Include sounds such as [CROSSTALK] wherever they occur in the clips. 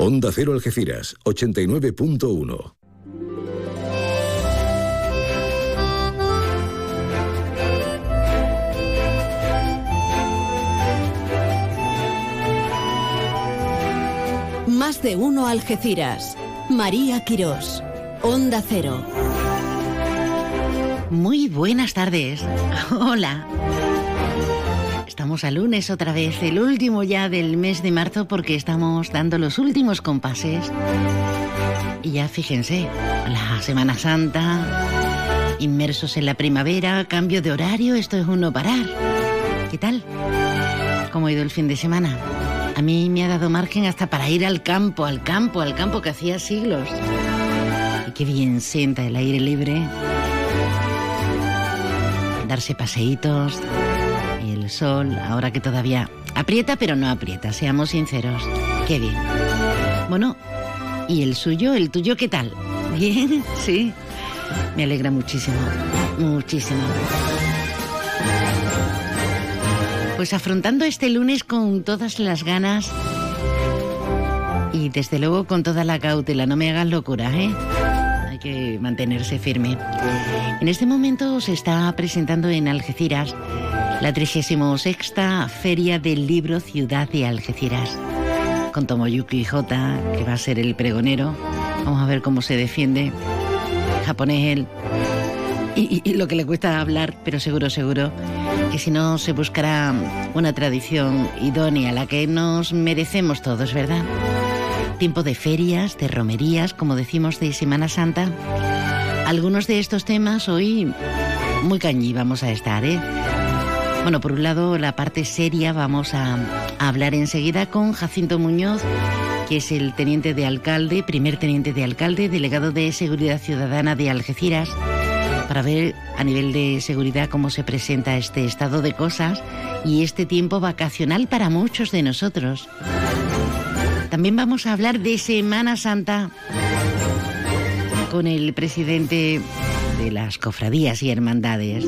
Onda Cero Algeciras, 89.1. Más de uno Algeciras. María Quirós. Onda Cero. Muy buenas tardes. Hola. Estamos a lunes otra vez, el último ya del mes de marzo porque estamos dando los últimos compases. Y ya fíjense, la Semana Santa, inmersos en la primavera, cambio de horario, esto es un parar. ¿Qué tal? ¿Cómo ha ido el fin de semana? A mí me ha dado margen hasta para ir al campo, al campo, al campo que hacía siglos. Y qué bien sienta el aire libre. Darse paseitos, sol, ahora que todavía aprieta pero no aprieta, seamos sinceros. Qué bien. Bueno, ¿y el suyo, el tuyo qué tal? Bien, [LAUGHS] sí. Me alegra muchísimo, muchísimo. Pues afrontando este lunes con todas las ganas y desde luego con toda la cautela, no me hagas locura, ¿eh? Hay que mantenerse firme. En este momento se está presentando en Algeciras la 36 Feria del Libro Ciudad de Algeciras, con Tomoyuki Jota, que va a ser el pregonero. Vamos a ver cómo se defiende. Japonés él. Y, y lo que le cuesta hablar, pero seguro, seguro que si no se buscará una tradición idónea, la que nos merecemos todos, ¿verdad? Tiempo de ferias, de romerías, como decimos, de Semana Santa. Algunos de estos temas hoy muy cañí vamos a estar, ¿eh? Bueno, por un lado, la parte seria vamos a, hablar enseguida con Jacinto Muñoz, que es el teniente de alcalde, primer teniente de alcalde, delegado de Seguridad Ciudadana de Algeciras para ver a nivel de seguridad cómo se presenta este estado de cosas y este tiempo vacacional para muchos de nosotros. También vamos a hablar de Semana Santa con el presidente de las cofradías y hermandades.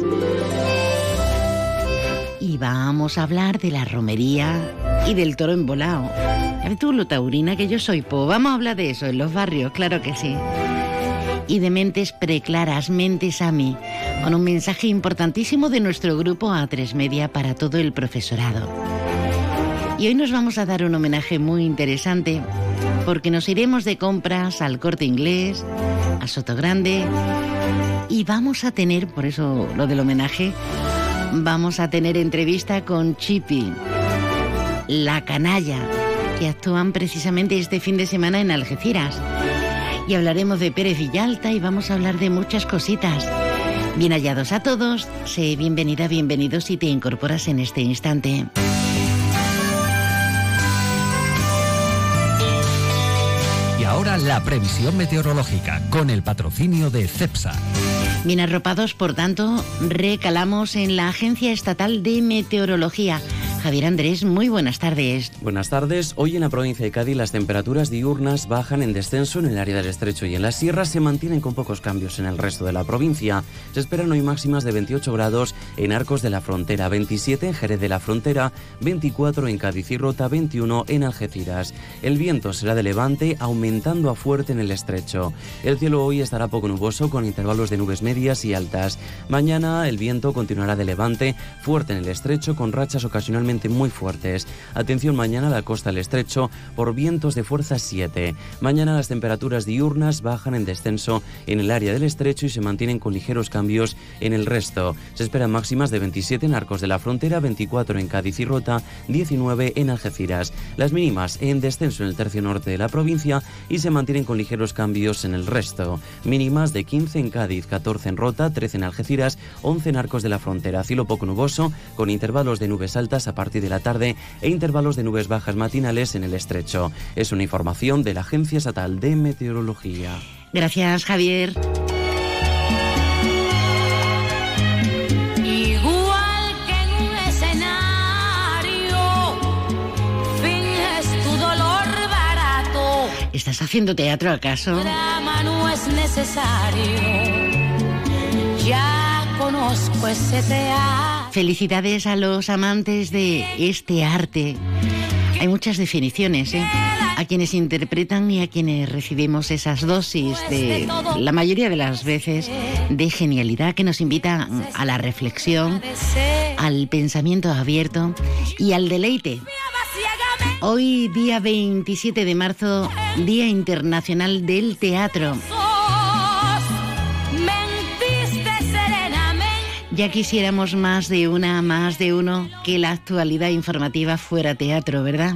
Y vamos a hablar de la romería y del toro embolado. ¿Sabes tú lo taurina que yo soy? Pues vamos a hablar de eso en los barrios, claro que sí y de mentes preclaras, mentes a mí, con un mensaje importantísimo de nuestro grupo A3 Media para todo el profesorado. Y hoy nos vamos a dar un homenaje muy interesante porque nos iremos de compras al corte inglés, a Soto Grande y vamos a tener, por eso lo del homenaje, vamos a tener entrevista con Chipi, la canalla, que actúan precisamente este fin de semana en Algeciras y hablaremos de Pérez Villalta y vamos a hablar de muchas cositas. Bien hallados a todos, sé bienvenida, bienvenidos si te incorporas en este instante. Y ahora la previsión meteorológica con el patrocinio de CEPSA. Bien arropados, por tanto, recalamos en la Agencia Estatal de Meteorología Javier Andrés, muy buenas tardes. Buenas tardes. Hoy en la provincia de Cádiz las temperaturas diurnas bajan en descenso en el área del estrecho y en las sierras se mantienen con pocos cambios en el resto de la provincia. Se esperan hoy máximas de 28 grados en Arcos de la Frontera, 27 en Jerez de la Frontera, 24 en Cádiz y Rota, 21 en Algeciras. El viento será de levante aumentando a fuerte en el estrecho. El cielo hoy estará poco nuboso con intervalos de nubes medias y altas. Mañana el viento continuará de levante fuerte en el estrecho con rachas ocasionalmente muy fuertes. Atención mañana a la costa del estrecho por vientos de fuerza 7. Mañana las temperaturas diurnas bajan en descenso en el área del estrecho y se mantienen con ligeros cambios en el resto. Se esperan máximas de 27 en Arcos de la Frontera, 24 en Cádiz y Rota, 19 en Algeciras. Las mínimas en descenso en el tercio norte de la provincia y se mantienen con ligeros cambios en el resto. Mínimas de 15 en Cádiz, 14 en Rota, 13 en Algeciras, 11 en Arcos de la Frontera. Cielo poco nuboso con intervalos de nubes altas a partir de la tarde e intervalos de nubes bajas matinales en el estrecho. Es una información de la Agencia Estatal de Meteorología. Gracias, Javier. Igual que en un escenario, finges tu dolor barato. ¿Estás haciendo teatro acaso? Drama no es necesario. Ya conozco ese teatro. Felicidades a los amantes de este arte. Hay muchas definiciones, ¿eh? A quienes interpretan y a quienes recibimos esas dosis de, la mayoría de las veces, de genialidad que nos invita a la reflexión, al pensamiento abierto y al deleite. Hoy, día 27 de marzo, Día Internacional del Teatro. Ya quisiéramos más de una, más de uno, que la actualidad informativa fuera teatro, ¿verdad?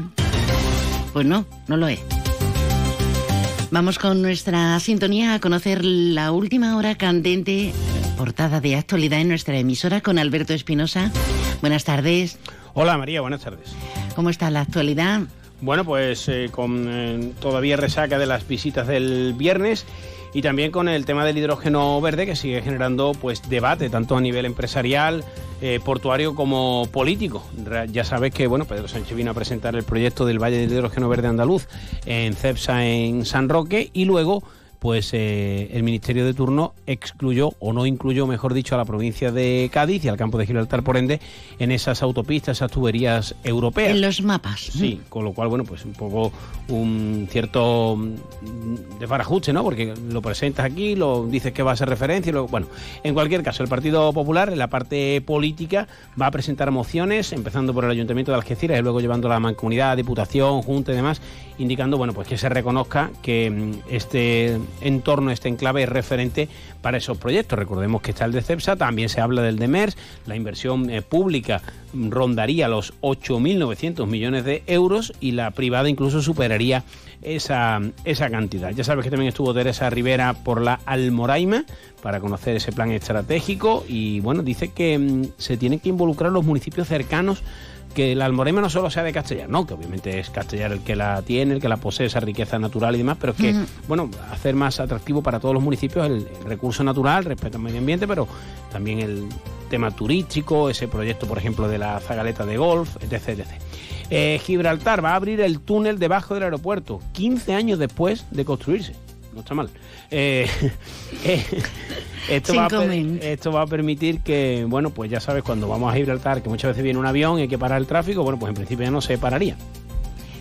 Pues no, no lo es. Vamos con nuestra sintonía a conocer la última hora candente, portada de actualidad en nuestra emisora con Alberto Espinosa. Buenas tardes. Hola María, buenas tardes. ¿Cómo está la actualidad? Bueno, pues eh, con eh, todavía resaca de las visitas del viernes y también con el tema del hidrógeno verde que sigue generando pues debate tanto a nivel empresarial, eh, portuario como político. Ya sabes que bueno, Pedro Sánchez vino a presentar el proyecto del Valle del Hidrógeno Verde Andaluz en CEPSA en San Roque y luego pues eh, el ministerio de turno excluyó o no incluyó, mejor dicho, a la provincia de Cádiz y al campo de Gibraltar, por ende, en esas autopistas, esas tuberías europeas. En los mapas. Sí, con lo cual, bueno, pues un poco un cierto mm, desbarajuste, ¿no? Porque lo presentas aquí, lo dices que va a ser referencia, y luego, bueno, en cualquier caso, el Partido Popular, en la parte política, va a presentar mociones, empezando por el Ayuntamiento de Algeciras y luego llevando a la Mancomunidad, Diputación, Junta y demás, indicando, bueno, pues que se reconozca que mm, este entorno, este enclave es referente para esos proyectos. Recordemos que está el de CEPSA, también se habla del de MERS, la inversión eh, pública mm, rondaría los 8.900 millones de euros y la privada incluso superaría esa, esa cantidad. Ya sabes que también estuvo Teresa Rivera por la Almoraima para conocer ese plan estratégico y bueno, dice que mm, se tienen que involucrar los municipios cercanos que la Almoraima no solo sea de Castellar, no, que obviamente es Castellar el que la tiene, el que la posee, esa riqueza natural y demás, pero que, bueno, hacer más atractivo para todos los municipios el, el recurso natural, respeto al medio ambiente, pero también el tema turístico, ese proyecto, por ejemplo, de la zagaleta de golf, etc. etc. Eh, Gibraltar va a abrir el túnel debajo del aeropuerto, 15 años después de construirse. No está mal. Eh, [LAUGHS] eh, esto, va a, esto va a permitir que, bueno, pues ya sabes, cuando vamos a Gibraltar, que muchas veces viene un avión y hay que parar el tráfico, bueno, pues en principio ya no se pararía.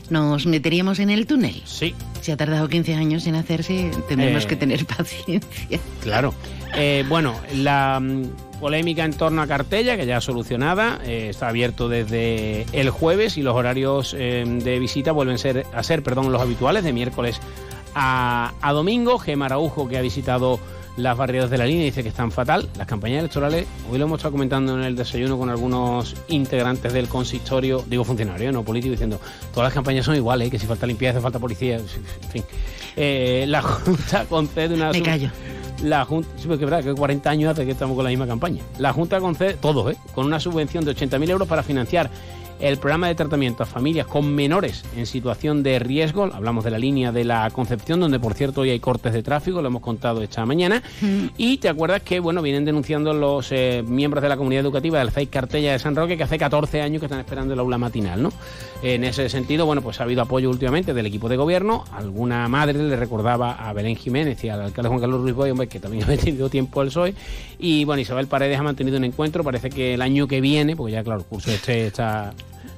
Nos meteríamos en el túnel. Sí, Si ha tardado 15 años en hacerse, tendremos Eh. que tener [LAUGHS] paciencia. Claro. Eh, bueno, la mm, polémica en torno a Cartella, que ya solucionada, eh, está abierto desde el jueves y los horarios de visita vuelven ser, a ser perdón, los habituales, de miércoles a, a domingo. Gemma Araujo, que ha visitado las barriadas de la línea, dice que están fatal. Las campañas electorales, hoy lo hemos estado comentando en el desayuno con algunos integrantes del consistorio, digo funcionarios, no políticos, diciendo todas las campañas son iguales, que si falta limpieza, falta policía, en fin. Eh, la [LAUGHS] Junta concede una... Me callo. la Junta, sí, porque es verdad que 40 años hace que estamos con la misma campaña. La Junta concede, todos, ¿eh? con una subvención de 80.000 euros para financiar el programa de tratamiento a familias con menores en situación de riesgo. Hablamos de la línea de la Concepción, donde por cierto hoy hay cortes de tráfico, lo hemos contado esta mañana. Y te acuerdas que, bueno, vienen denunciando los eh, miembros de la comunidad educativa del CEIC Cartella de San Roque que hace 14 años que están esperando el aula matinal, ¿no? En ese sentido, bueno, pues ha habido apoyo últimamente del equipo de gobierno. Alguna madre le recordaba a Belén Jiménez y al alcalde Juan Carlos Ruiz Boy, hombre, que también [LAUGHS] ha tenido tiempo el PSOE. Y bueno, Isabel Paredes ha mantenido un encuentro. Parece que el año que viene, porque ya claro, el curso este está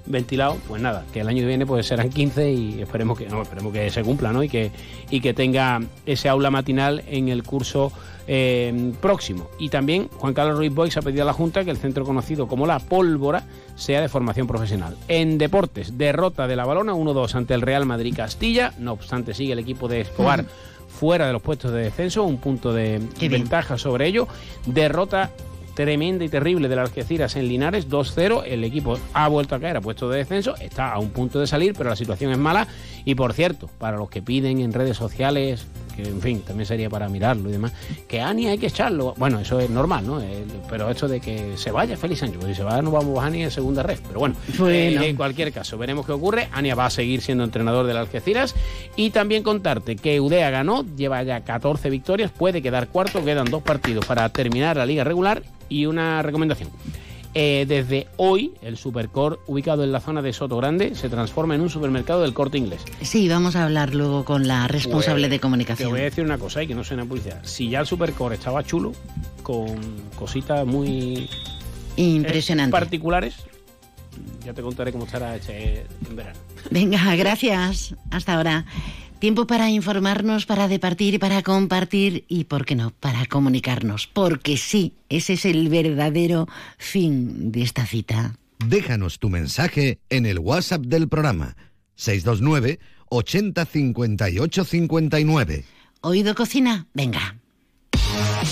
ventilado, pues nada, que el año que viene pues serán 15 y esperemos que no, esperemos que se cumpla, ¿no? Y que y que tenga ese aula matinal en el curso eh, próximo. Y también Juan Carlos Ruiz Boix ha pedido a la Junta que el centro conocido como La Pólvora sea de formación profesional. En deportes, derrota de la balona 1-2 ante el Real Madrid Castilla, no obstante sigue el equipo de Escobar fuera de los puestos de descenso, un punto de Qué bien. ventaja sobre ello. Derrota tremenda y terrible de las Algeciras en Linares, 2-0. El equipo ha vuelto a caer a puesto de descenso, está a un punto de salir, pero la situación es mala. Y por cierto, para los que piden en redes sociales, que en fin, también sería para mirarlo y demás, que Ani hay que echarlo. Bueno, eso es normal, ¿no? El- pero esto de que se vaya Félix Sánchez, pues si se va no vamos a Ani en segunda red. Pero bueno, Bueno. eh, en cualquier caso, veremos qué ocurre. Ania va a seguir siendo entrenador del Algeciras. Y también contarte que Udea ganó, lleva ya 14 victorias, puede quedar cuarto, quedan dos partidos para terminar la liga regular. Y una recomendación. Eh, desde hoy, el Supercore, ubicado en la zona de Soto Grande, se transforma en un supermercado del corte inglés. Sí, vamos a hablar luego con la responsable Pues, de Te comunicación. voy a decir una cosa y que no suena publicidad. Si ya el Supercore estaba chulo, con cositas muy eh, Impresionante. particulares, ya te contaré cómo estará este en verano. Venga, gracias. Hasta ahora. Tiempo para informarnos, para departir, para compartir y, ¿por qué no?, para comunicarnos. Porque sí, ese es el verdadero fin de esta cita. Déjanos tu mensaje en el WhatsApp del programa 629 80 58 59. ¿Oído cocina? Venga.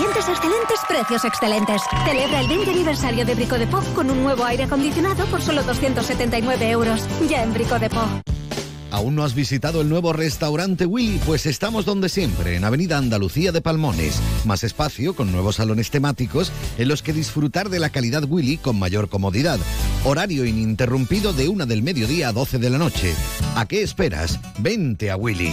clientes excelentes, precios excelentes. Celebra el 20 aniversario de Brico de Pop con un nuevo aire acondicionado por solo 279 euros. Ya en Brico de Pop. ¿Aún no has visitado el nuevo restaurante Willy? Pues estamos donde siempre, en Avenida Andalucía de Palmones. Más espacio, con nuevos salones temáticos en los que disfrutar de la calidad Willy con mayor comodidad. Horario ininterrumpido de una del mediodía a 12 de la noche. ¿A qué esperas? Vente a Willy.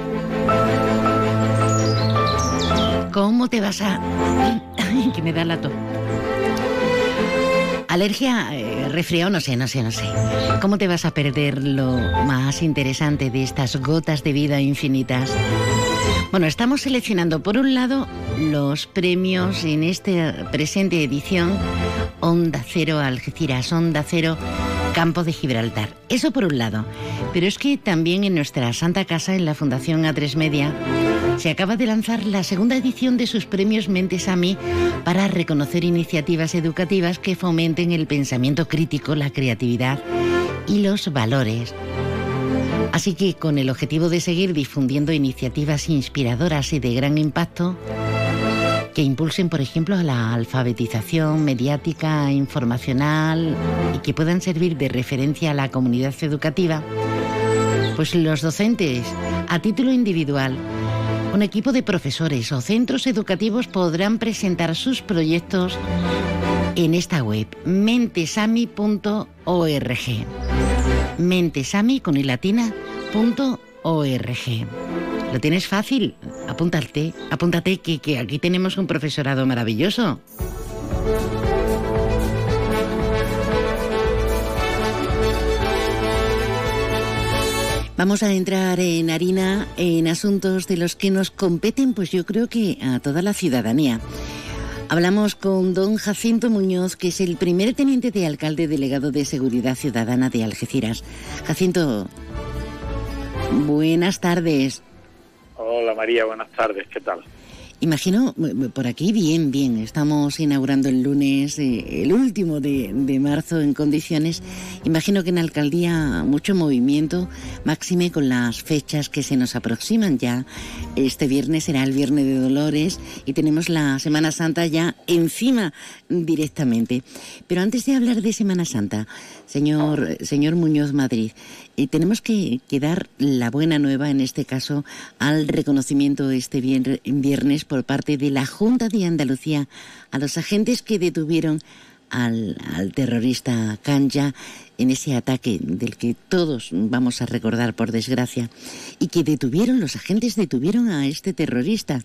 ¿Cómo te vas a...? Que me da la tos. Alergia, eh, resfriado, no sé, no sé, no sé. ¿Cómo te vas a perder lo más interesante de estas gotas de vida infinitas? Bueno, estamos seleccionando por un lado los premios en esta presente edición Onda Cero Algeciras, Onda Cero Campo de Gibraltar. Eso por un lado. Pero es que también en nuestra Santa Casa, en la Fundación A3 Media, se acaba de lanzar la segunda edición de sus premios Mentes a mí para reconocer iniciativas educativas que fomenten el pensamiento crítico, la creatividad y los valores. Así que con el objetivo de seguir difundiendo iniciativas inspiradoras y de gran impacto, que impulsen, por ejemplo, la alfabetización mediática, informacional y que puedan servir de referencia a la comunidad educativa, pues los docentes, a título individual, un equipo de profesores o centros educativos podrán presentar sus proyectos en esta web mentesami.org. Mentesami con i latina punto org. ¿Lo tienes fácil? Apúntate, apúntate que, que aquí tenemos un profesorado maravilloso. Vamos a entrar en harina, en asuntos de los que nos competen, pues yo creo que a toda la ciudadanía. Hablamos con don Jacinto Muñoz, que es el primer teniente de alcalde delegado de Seguridad Ciudadana de Algeciras. Jacinto, buenas tardes. Hola María, buenas tardes, ¿qué tal? Imagino, por aquí bien, bien, estamos inaugurando el lunes, eh, el último de, de, marzo en condiciones. Imagino que en alcaldía mucho movimiento, máxime con las fechas que se nos aproximan ya. Este viernes será el Viernes de Dolores y tenemos la Semana Santa ya encima directamente. Pero antes de hablar de Semana Santa, señor, señor Muñoz Madrid, y tenemos que, que, dar la buena nueva, en este caso, al reconocimiento este viernes por parte de la Junta de Andalucía a los agentes que detuvieron al, al terrorista Kanja en ese ataque del que todos vamos a recordar por desgracia y que detuvieron, los agentes detuvieron a este terrorista.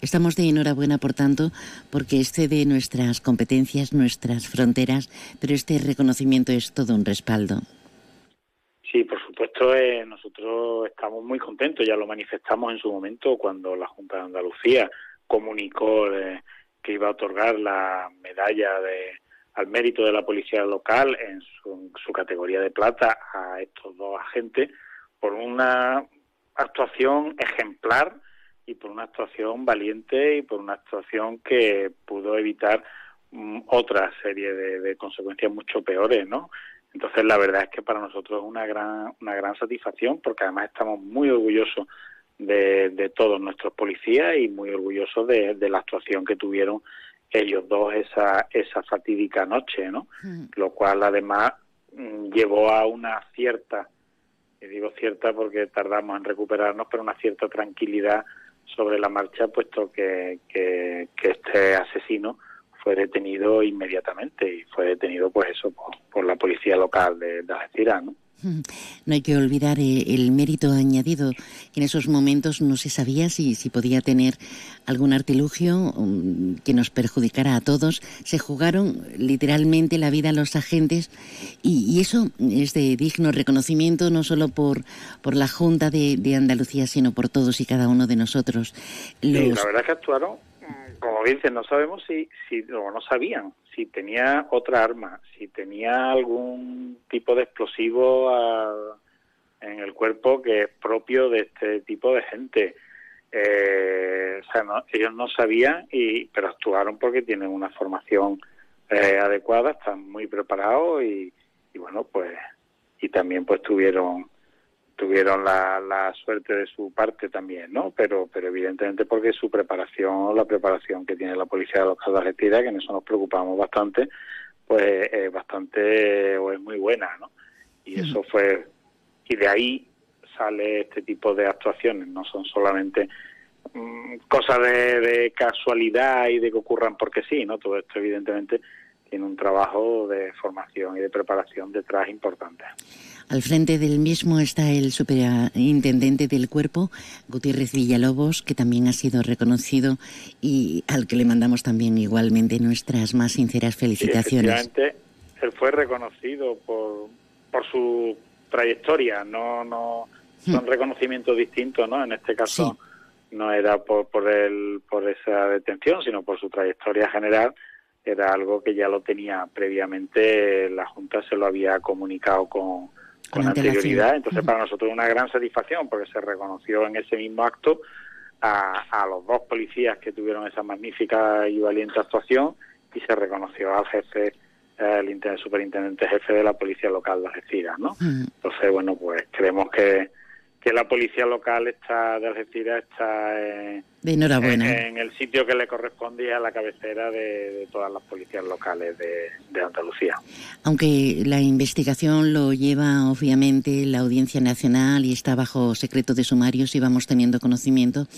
Estamos de enhorabuena, por tanto, porque excede nuestras competencias, nuestras fronteras, pero este reconocimiento es todo un respaldo. Sí, por supuesto, eh, nosotros estamos muy contentos, ya lo manifestamos en su momento cuando la Junta de Andalucía comunicó eh, que iba a otorgar la medalla de, al mérito de la policía local en su, su categoría de plata a estos dos agentes por una actuación ejemplar y por una actuación valiente y por una actuación que pudo evitar mm, otra serie de, de consecuencias mucho peores, ¿no? Entonces, la verdad es que para nosotros es una gran, una gran satisfacción porque además estamos muy orgullosos de, de todos nuestros policías y muy orgullosos de, de la actuación que tuvieron ellos dos esa, esa fatídica noche, ¿no? Lo cual además mm, llevó a una cierta, y digo cierta porque tardamos en recuperarnos, pero una cierta tranquilidad sobre la marcha, puesto que, que, que este asesino fue detenido inmediatamente y fue detenido pues eso por, por la policía local de, de Algeciras, ¿no? No hay que olvidar eh, el mérito añadido. En esos momentos no se sabía si, si podía tener algún artilugio um, que nos perjudicara a todos. Se jugaron literalmente la vida a los agentes y, y eso es de digno reconocimiento no solo por, por la Junta de, de Andalucía, sino por todos y cada uno de nosotros. Sí, Los- la verdad es que actuaron, como dicen, no sabemos si, si o no sabían si tenía otra arma, si tenía algún tipo de explosivo a- en el cuerpo que es propio de este tipo de gente. Eh, o sea, no- ellos no sabían, y pero actuaron porque tienen una formación eh, adecuada, están muy preparados y bueno, pues y también pues tuvieron tuvieron la, la suerte de su parte también, ¿no? Pero, pero evidentemente porque su preparación, la preparación que tiene la policía local de Algeciras, que en eso nos preocupamos bastante, pues es bastante o es muy buena, ¿no? Y eso fue y de ahí sale este tipo de actuaciones, no son solamente mm, cosas de, de casualidad y de que ocurran porque sí, ¿no? Todo esto evidentemente tiene un trabajo de formación y de preparación detrás importante. Al frente del mismo está el superintendente del cuerpo, Gutiérrez Villalobos, que también ha sido reconocido y al que le mandamos también igualmente nuestras más sinceras Sí, felicitaciones. efectivamente, él fue reconocido por, por su trayectoria, no no son reconocimientos distintos, ¿no? En este caso no era por por el, por esa detención, sino por su trayectoria general. Era algo que ya lo tenía previamente, la Junta se lo había comunicado con, con anterioridad. Entonces, para nosotros es una gran satisfacción porque se reconoció en ese mismo acto a, a los dos policías que tuvieron esa magnífica y valiente actuación y se reconoció al jefe, el superintendente jefe de la policía local de Algeciras, ¿no? Entonces, bueno, pues creemos que, que la policía local está de Algeciras está eh, De enhorabuena. en, en el sitio que le correspondía a la cabecera de, de todas las policías locales de, de Andalucía. Aunque la investigación lo lleva obviamente la Audiencia Nacional y está bajo secreto de sumarios y vamos teniendo conocimiento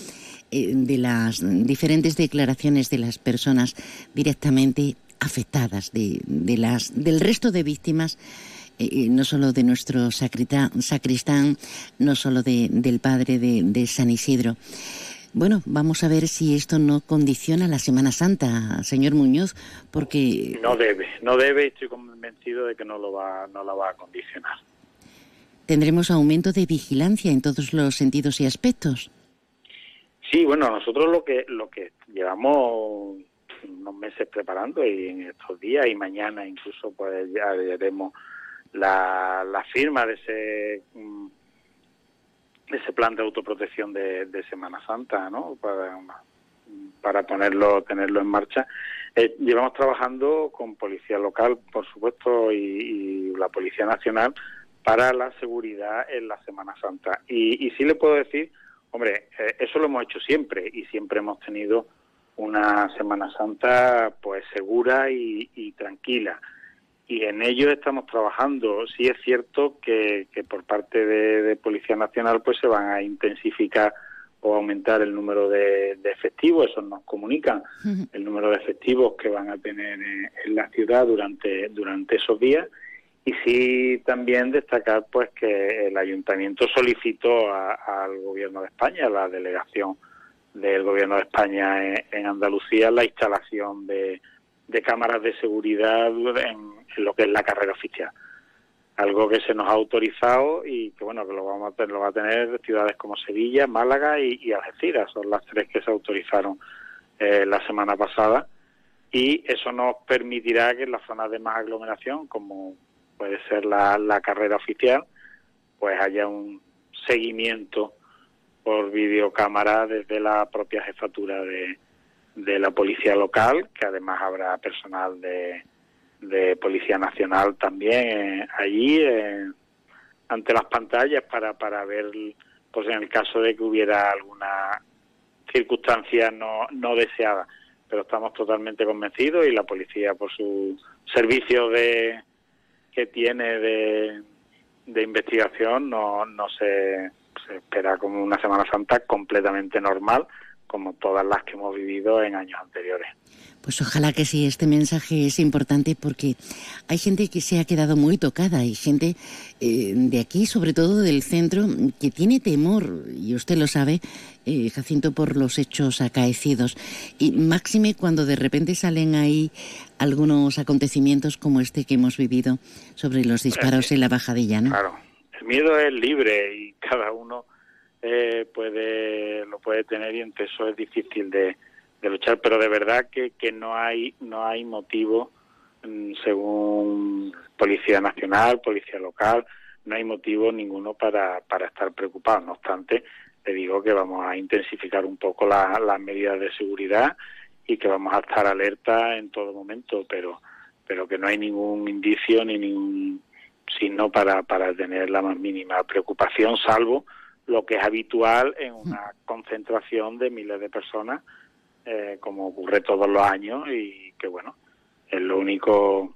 eh, de las diferentes declaraciones de las personas directamente afectadas, de, de las, del resto de víctimas, eh, eh, no solo de nuestro sacrita- sacristán, no solo de- del padre de, de San Isidro. Bueno, vamos a ver si esto no condiciona la Semana Santa, señor Muñoz, porque No debe, no debe y estoy convencido de que no lo va, no la va a condicionar. tendremos aumento de vigilancia en todos los sentidos y aspectos. Sí, bueno, nosotros lo que lo que llevamos unos meses preparando y en estos días y mañana incluso pues ya haremos la, la firma de ese mm, de ese plan de autoprotección de, de Semana Santa, ¿no? Para, para ponerlo tenerlo en marcha. Eh, llevamos trabajando con policía local, por supuesto, y, la policía nacional para la seguridad en la Semana Santa. Y, y sí le puedo decir, hombre, eh, eso lo hemos hecho siempre y siempre hemos tenido una Semana Santa pues segura y tranquila. Y en ello estamos trabajando. Sí es cierto que, que por parte de, de Policía Nacional pues se van a intensificar o aumentar el número de, de efectivos, eso nos comunican, el número de efectivos que van a tener en la ciudad durante, durante esos días. Y sí también destacar pues que el ayuntamiento solicitó a- al gobierno de España, a la delegación del gobierno de España en, en Andalucía, la instalación de, de cámaras de seguridad en, lo que es la carrera oficial. algo que se nos ha autorizado y que bueno que lo vamos a tener, lo va a tener ciudades como Sevilla, Málaga y, y Algeciras, son las tres que se autorizaron eh, la semana pasada y eso nos permitirá que en las zonas de más aglomeración, como puede ser la, la carrera oficial, pues haya un seguimiento por videocámara desde la propia jefatura de, de la policía local, que además habrá personal de, de Policía Nacional también eh, allí eh, ante las pantallas para, para ver, pues en el caso de que hubiera alguna circunstancia no, no deseada. Pero estamos totalmente convencidos y la policía, por su servicio de que tiene de, de investigación, no, no se, se espera como una Semana Santa completamente normal, como todas las que hemos vivido en años anteriores. Pues ojalá que sí, este mensaje es importante porque hay gente que se ha quedado muy tocada, hay gente eh, de aquí, sobre todo del centro, que tiene temor, y usted lo sabe, eh, Jacinto, por los hechos acaecidos. Y máxime cuando de repente salen ahí algunos acontecimientos como este que hemos vivido sobre los disparos en la bajadilla, ¿no? Claro, el miedo es libre y cada uno eh, puede lo puede tener y entre eso es difícil de luchar, pero de verdad que, que no hay no hay motivo mm, según Policía Nacional, Policía Local, no hay motivo ninguno para, para estar preocupados. No obstante, le digo que vamos a intensificar un poco las medidas de seguridad y que vamos a estar alerta en todo momento, pero pero que no hay ningún indicio ni ningún signo para, para tener la más mínima preocupación, salvo lo que es habitual en una concentración de miles de personas eh, como ocurre todos los años y que bueno, es lo único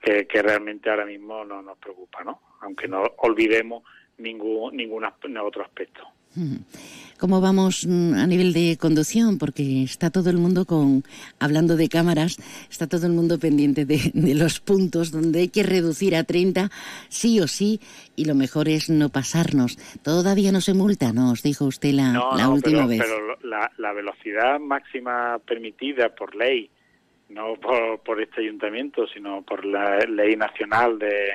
que, que realmente ahora mismo no nos preocupa, ¿no? Aunque no olvidemos ningún, ningún otro aspecto. [LAUGHS] ¿Cómo vamos mm, a nivel de conducción? Porque está todo el mundo con, hablando de cámaras, está todo el mundo pendiente de, [LAUGHS] de, los puntos donde hay que reducir a 30 sí o sí y lo mejor es no pasarnos. Todavía no se multa, ¿no? Os dijo usted la, no, la no, última pero, vez. Pero la, la, velocidad máxima permitida por ley, no por, por este ayuntamiento, sino por la ley nacional de,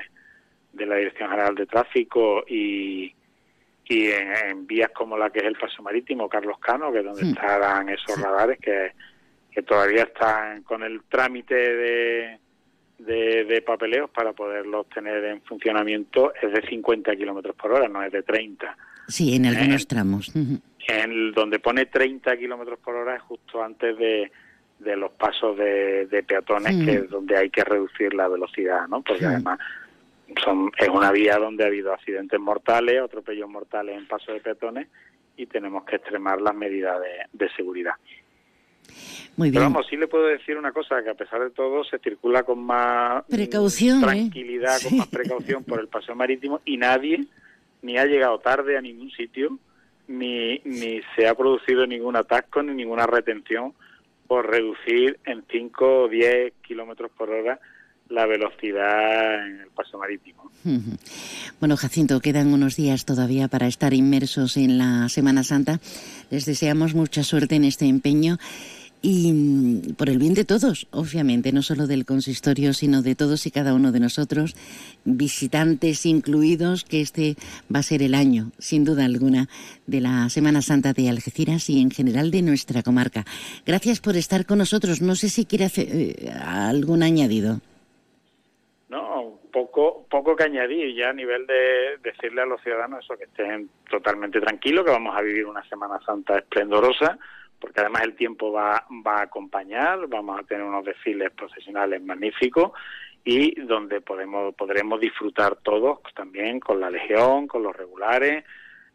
de la Dirección General de Tráfico y y en, en, vías como la que es el Paso Marítimo, Carlos Cano, que es donde Sí. estarán esos Sí. radares que, que todavía están con el trámite de, de, de papeleos para poderlos tener en funcionamiento, es de 50 kilómetros por hora, no es de 30. Sí, en algunos Eh, tramos. En el- donde pone 30 kilómetros por hora es justo antes de, de los pasos de, de peatones, Mm. que es donde hay que reducir la velocidad, ¿no? Porque Mm. además son, es una vía donde ha habido accidentes mortales, atropellos mortales en pasos de peatones y tenemos que extremar las medidas de, de seguridad. Muy Pero bien. vamos, sí le puedo decir una cosa, que a pesar de todo se circula con más Precaución, ¿eh? tranquilidad, Sí. con más precaución por el paseo marítimo y nadie ni ha llegado tarde a ningún sitio, ni, ni se ha producido ningún atasco ni ninguna retención por reducir en 5 o 10 kilómetros por hora la velocidad en el paso marítimo. Bueno, Jacinto, quedan unos días todavía para estar inmersos en la Semana Santa. Les deseamos mucha suerte en este empeño y mm, por el bien de todos, obviamente, no solo del consistorio, sino de todos y cada uno de nosotros, visitantes incluidos, que este va a ser el año, sin duda alguna, de la Semana Santa de Algeciras y en general de nuestra comarca. Gracias por estar con nosotros. No sé si quiere hacer eh, algún añadido. Poco, poco que añadir ya a nivel de decirle a los ciudadanos eso, que estén totalmente tranquilos, que vamos a vivir una Semana Santa esplendorosa, porque además el tiempo va, va a acompañar, vamos a tener unos desfiles profesionales magníficos y donde podemos, podremos disfrutar todos también con la Legión, con los regulares.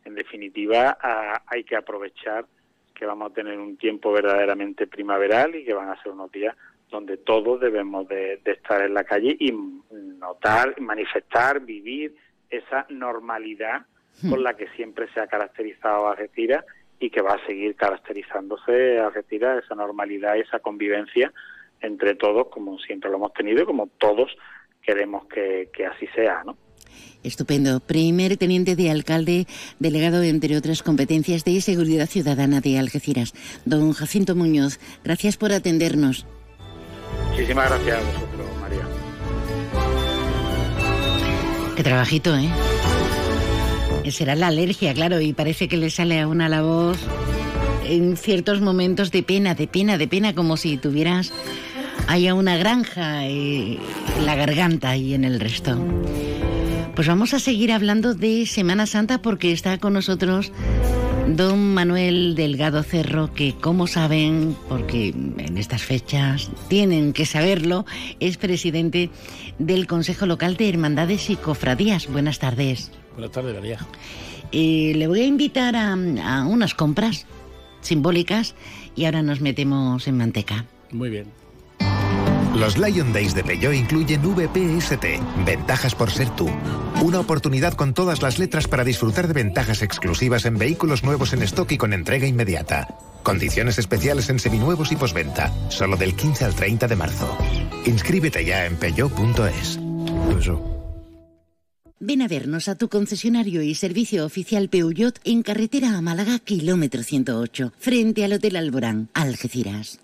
En definitiva, hay que aprovechar que vamos a tener un tiempo verdaderamente primaveral y que van a ser unos días donde todos debemos de, de estar en la calle y notar, manifestar, vivir esa normalidad con la que siempre se ha caracterizado a Algeciras y que va a seguir caracterizándose a Algeciras, esa normalidad, esa convivencia entre todos, como siempre lo hemos tenido y como todos queremos que, que así sea, ¿no? Estupendo. Primer teniente de alcalde, delegado, entre otras competencias de seguridad ciudadana de Algeciras, don Jacinto Muñoz. Gracias por atendernos. Muchísimas gracias a vosotros, María. Qué trabajito, ¿eh? Será la alergia, claro, y parece que le sale a una la voz en ciertos momentos de pena, de pena, de pena, como si tuvieras haya una granja en la garganta y en el resto. Pues vamos a seguir hablando de Semana Santa porque está con nosotros don Manuel Delgado Cerro, que como saben, porque en estas fechas tienen que saberlo, es presidente del Consejo Local de Hermandades y Cofradías. Buenas tardes. Buenas tardes, María. Eh, le voy a invitar a, a unas compras simbólicas y ahora nos metemos en manteca. Muy bien. Los Lion Days de Peugeot incluyen VPST, ventajas por ser tú. Una oportunidad con todas las letras para disfrutar de ventajas exclusivas en vehículos nuevos en stock y con entrega inmediata. Condiciones especiales en seminuevos y posventa, solo del 15 al 30 de marzo. Inscríbete ya en peugeot.es. Ven a vernos a tu concesionario y servicio oficial Peugeot en carretera a Málaga, kilómetro 108, frente al Hotel Alborán, Algeciras.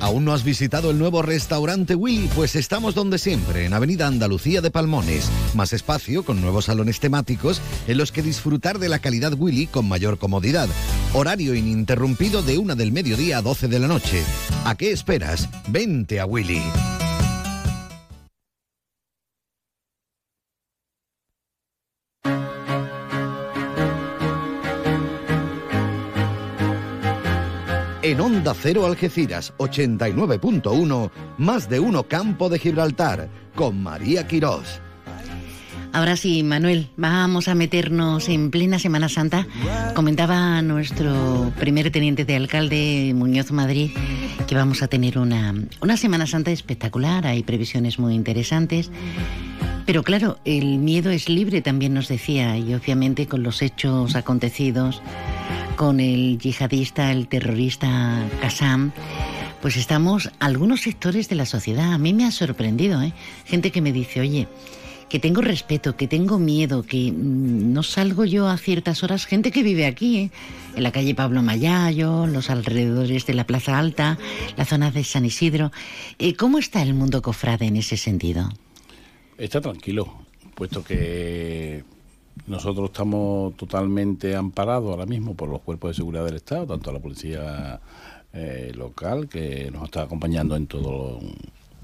¿Aún no has visitado el nuevo restaurante Willy? Pues estamos donde siempre, en Avenida Andalucía de Palmones. Más espacio, con nuevos salones temáticos en los que disfrutar de la calidad Willy con mayor comodidad. Horario ininterrumpido de una del mediodía a 12 de la noche. ¿A qué esperas? Vente a Willy. En Onda Cero Algeciras 89.1, más de uno Campo de Gibraltar, con María Quirós. Ahora sí, Manuel, vamos a meternos en plena Semana Santa. Comentaba nuestro primer teniente de alcalde, Muñoz Madrid, que vamos a tener una, una Semana Santa espectacular, hay previsiones muy interesantes. Pero claro, el miedo es libre, también nos decía, y obviamente con los hechos acontecidos, con el yihadista, el terrorista Qassam, pues estamos algunos sectores de la sociedad. A mí me ha sorprendido, ¿eh? Gente que me dice, oye, que tengo respeto, que tengo miedo, que mm, no salgo yo a ciertas horas. Gente que vive aquí, ¿eh? en la calle Pablo Mayayo, los alrededores de la Plaza Alta, la zona de San Isidro. Eh, ¿Cómo está el mundo cofrade en ese sentido? Está tranquilo, puesto que nosotros estamos totalmente amparados ahora mismo por los cuerpos de seguridad del Estado, tanto la policía eh, local, que nos está acompañando en todos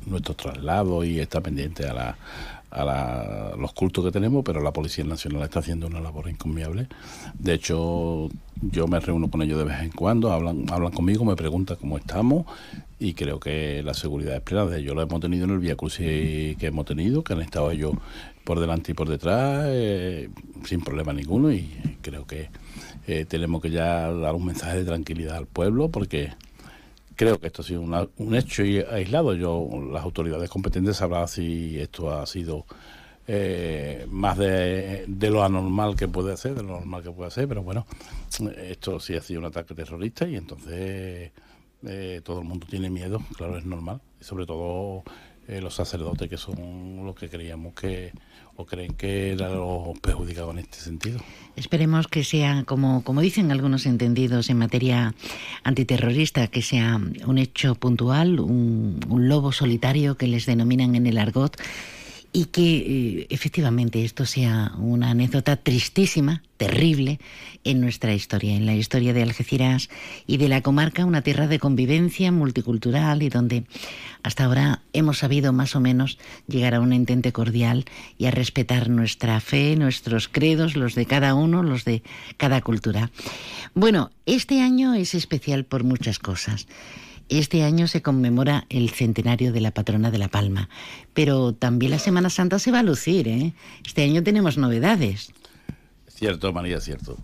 nuestros traslados y está pendiente a, la, los cultos que tenemos, pero la Policía Nacional está haciendo una labor encomiable. De hecho, yo me reúno con ellos de vez en cuando, hablan, hablan conmigo, me preguntan cómo estamos y creo que la seguridad es plena. Yo lo hemos tenido en el Vía Crucis que hemos tenido, que han estado ellos por delante y por detrás, eh, sin problema ninguno y creo que eh, tenemos que ya dar un mensaje de tranquilidad al pueblo porque creo que esto ha sido un hecho aislado. Yo, las autoridades competentes sabrán si esto ha sido eh, más de, lo anormal que puede ser, de lo normal que puede ser, pero bueno, esto sí ha sido un ataque terrorista y entonces todo el mundo tiene miedo, claro, es normal, y sobre todo eh, los sacerdotes que son los que creíamos que o creen que eran los perjudicados en este sentido. Esperemos que sea, como, como dicen algunos entendidos en materia antiterrorista, que sea un hecho puntual, un, un lobo solitario que les denominan en el argot y que eh, efectivamente esto sea una anécdota tristísima, terrible en nuestra historia, en la historia de Algeciras y de la comarca, una tierra de convivencia multicultural y donde hasta ahora hemos sabido más o menos llegar a un entente cordial y a respetar nuestra fe, nuestros credos, los de cada uno, los de cada cultura. Bueno, este año es especial por muchas cosas. Este año se conmemora el centenario de la patrona de La Palma, pero también la Semana Santa se va a lucir, ¿eh? Este año tenemos novedades. Cierto, María, cierto.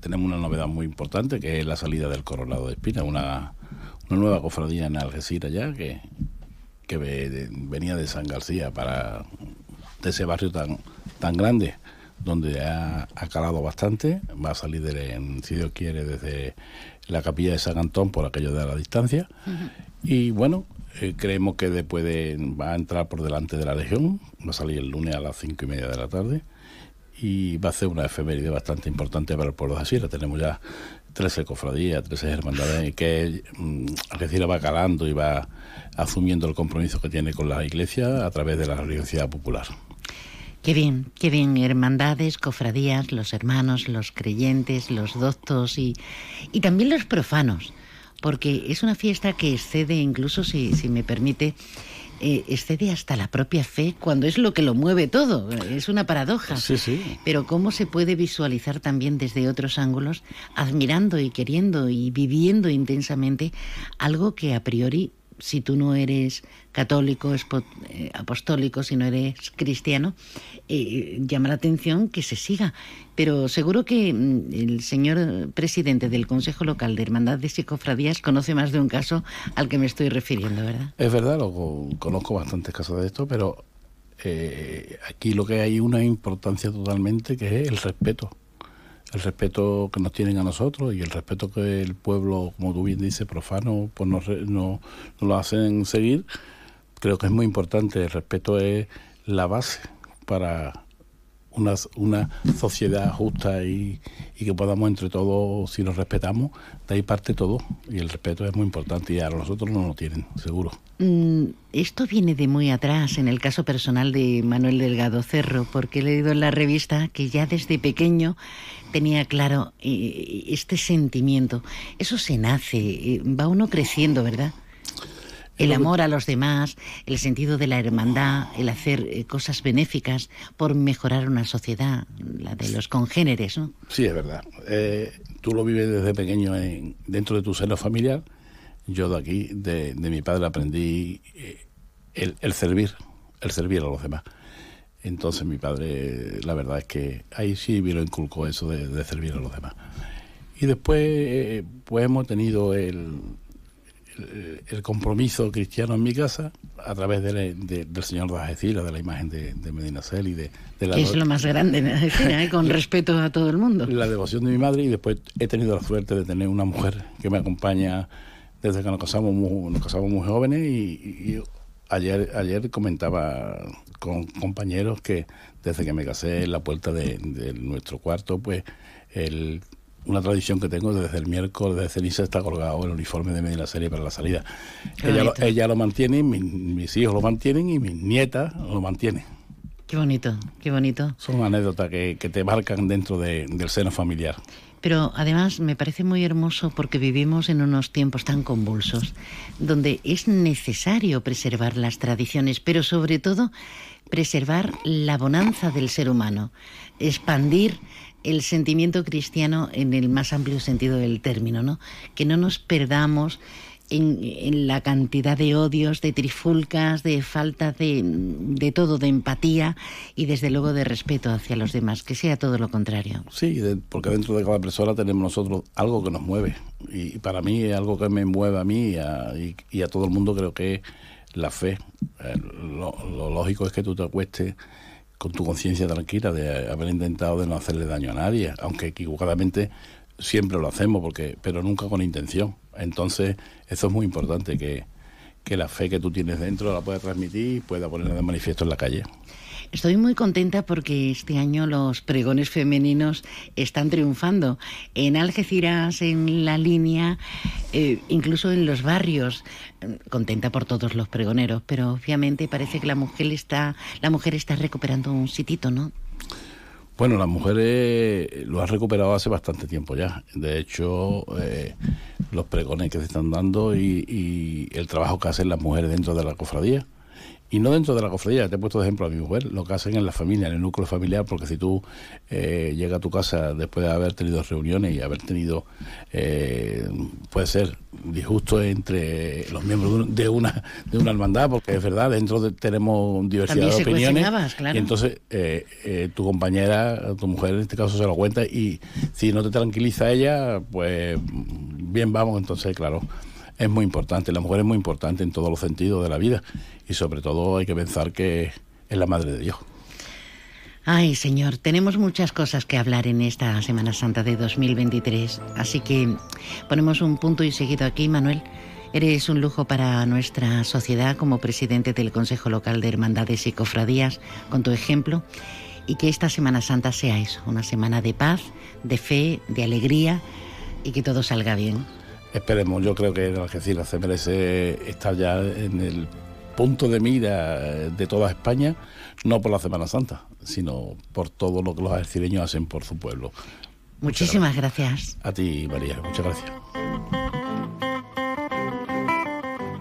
tenemos una novedad muy importante que es la salida del Coronado de Espina, una, una nueva cofradía en Algeciras ya que, que venía de San García para de ese barrio tan tan grande donde ha, ha calado bastante. Va a salir, de, si Dios quiere, desde la capilla de San Antón por aquello de la distancia. Y bueno, eh, creemos que después de, va a entrar por delante de la Legión, va a salir el lunes a las cinco y media de la tarde y va a ser una efeméride bastante importante para el pueblo de Asira. Tenemos ya 13 cofradías, 13 hermandades, que mm, Algeciras va calando y va asumiendo el compromiso que tiene con la Iglesia a través de la religiosidad popular. Qué bien, qué bien, hermandades, cofradías, los hermanos, los creyentes, los doctos y, y también los profanos, porque es una fiesta que excede, incluso si, si me permite, eh, excede hasta la propia fe cuando es lo que lo mueve todo. Es una paradoja. Sí, sí. Pero cómo se puede visualizar también desde otros ángulos, admirando y queriendo y viviendo intensamente algo que a priori si tú no eres católico, eh, apostólico, si no eres cristiano, eh, llama la atención que se siga. Pero seguro que mm, el señor presidente del Consejo Local de Hermandades y Cofradías conoce más de un caso al que me estoy refiriendo, ¿verdad? Es verdad, lo co- conozco bastantes casos de esto, pero eh, aquí lo que hay una importancia totalmente que es el respeto. El respeto que nos tienen a nosotros y el respeto que el pueblo, como tú bien dices, profano, pues nos, no, nos lo hacen seguir. Creo que es muy importante. El respeto es la base para una, sociedad justa y, y que podamos entre todos, si nos respetamos, de ahí parte todo. Y el respeto es muy importante y a nosotros no lo tienen, seguro. Mm, Esto viene de muy atrás en el caso personal de Manuel Delgado Cerro, porque he leído en la revista que ya desde pequeño tenía claro eh, este sentimiento. Eso se nace, eh, va uno creciendo, ¿verdad? El amor a los demás, el sentido de la hermandad, el hacer eh, cosas benéficas por mejorar una sociedad, la de los congéneres, ¿no? Sí, es verdad. Eh, tú lo vives desde pequeño en- dentro de tu seno familiar. Yo de aquí, de, de mi padre, aprendí eh, el, el servir, el servir a los demás. Entonces mi padre, la verdad es que ahí sí me lo inculcó eso de, de servir a los demás. Y después, eh, pues hemos tenido el, el, el compromiso cristiano en mi casa a través de la- de- del Señor de Algeciras, de la imagen de, de Medina Cel y de, de la Que es lo más grande. Es decir, ¿eh? con [LAUGHS] respeto a todo el mundo. la devoción de mi madre y después he tenido la suerte de tener una mujer que me acompaña desde que nos casamos muy, nos casamos muy jóvenes y, y ayer ayer comentaba con compañeros que desde que me casé en la puerta de, de nuestro cuarto pues el una tradición que tengo desde el miércoles de ceniza está colgado el uniforme de Medina Serie para la salida. Ella lo, ella lo mantiene, mis, mis hijos lo mantienen y mis nietas lo mantienen. Qué bonito, qué bonito. Son anécdotas que, que te marcan dentro de- del seno familiar. Pero además me parece muy hermoso porque vivimos en unos tiempos tan convulsos, donde es necesario preservar las tradiciones, pero sobre todo preservar la bonanza del ser humano, expandir el sentimiento cristiano en el más amplio sentido del término, ¿no? Que no nos perdamos en, la cantidad de odios, de trifulcas, de falta de, de todo, de empatía y desde luego de respeto hacia los demás, que sea todo lo contrario. Sí, porque dentro de cada persona tenemos nosotros algo que nos mueve. Y, para mí es algo que me mueve a mí y a, y- a todo el mundo creo que la fe. Eh, lo, lo lógico es que tú te acuestes con tu conciencia tranquila de haber intentado de no hacerle daño a nadie, aunque equivocadamente siempre lo hacemos, porque pero nunca con intención. Entonces, eso es muy importante, que, que la fe que tú tienes dentro la puedas transmitir y pueda ponerla de manifiesto en la calle. Estoy muy contenta porque este año los pregones femeninos están triunfando. En Algeciras, en la línea, eh, incluso en los barrios. Eh, Contenta por todos los pregoneros, pero obviamente parece que la mujer está, la mujer está recuperando un sitito, ¿no? Bueno, las mujeres lo han recuperado hace bastante tiempo ya. De hecho, eh, los pregones que se están dando y, y el trabajo que hacen las mujeres dentro de la cofradía. Y no dentro de la cofradía, te he puesto de ejemplo a mi mujer, lo que hacen en la familia, en el núcleo familiar, porque si tú eh, llegas a tu casa después de haber tenido reuniones y haber tenido, eh, puede ser disgusto entre los miembros de un- de una, de una hermandad, porque es verdad, dentro de, tenemos diversidad También de opiniones. claro. Y entonces eh, eh, tu compañera, tu mujer en este caso se lo cuenta y si no te tranquiliza ella, pues bien vamos, entonces claro, es muy importante, la mujer es muy importante en todos los sentidos de la vida y sobre todo hay que pensar que es la madre de Dios. Ay, señor, tenemos muchas cosas que hablar en esta Semana Santa de 2023, así que ponemos un punto y seguido aquí, Manuel. Eres un lujo para nuestra sociedad como presidente del Consejo Local de Hermandades y Cofradías, con tu ejemplo, y que esta Semana Santa sea eso, una semana de paz, de fe, de alegría y que todo salga bien. Esperemos, yo creo que Algeciras se merece estar ya en el punto de mira de toda España, no por la Semana Santa, sino por todo lo que los algecireños hacen por su pueblo. Muchísimas gracias. A ti, María, muchas gracias.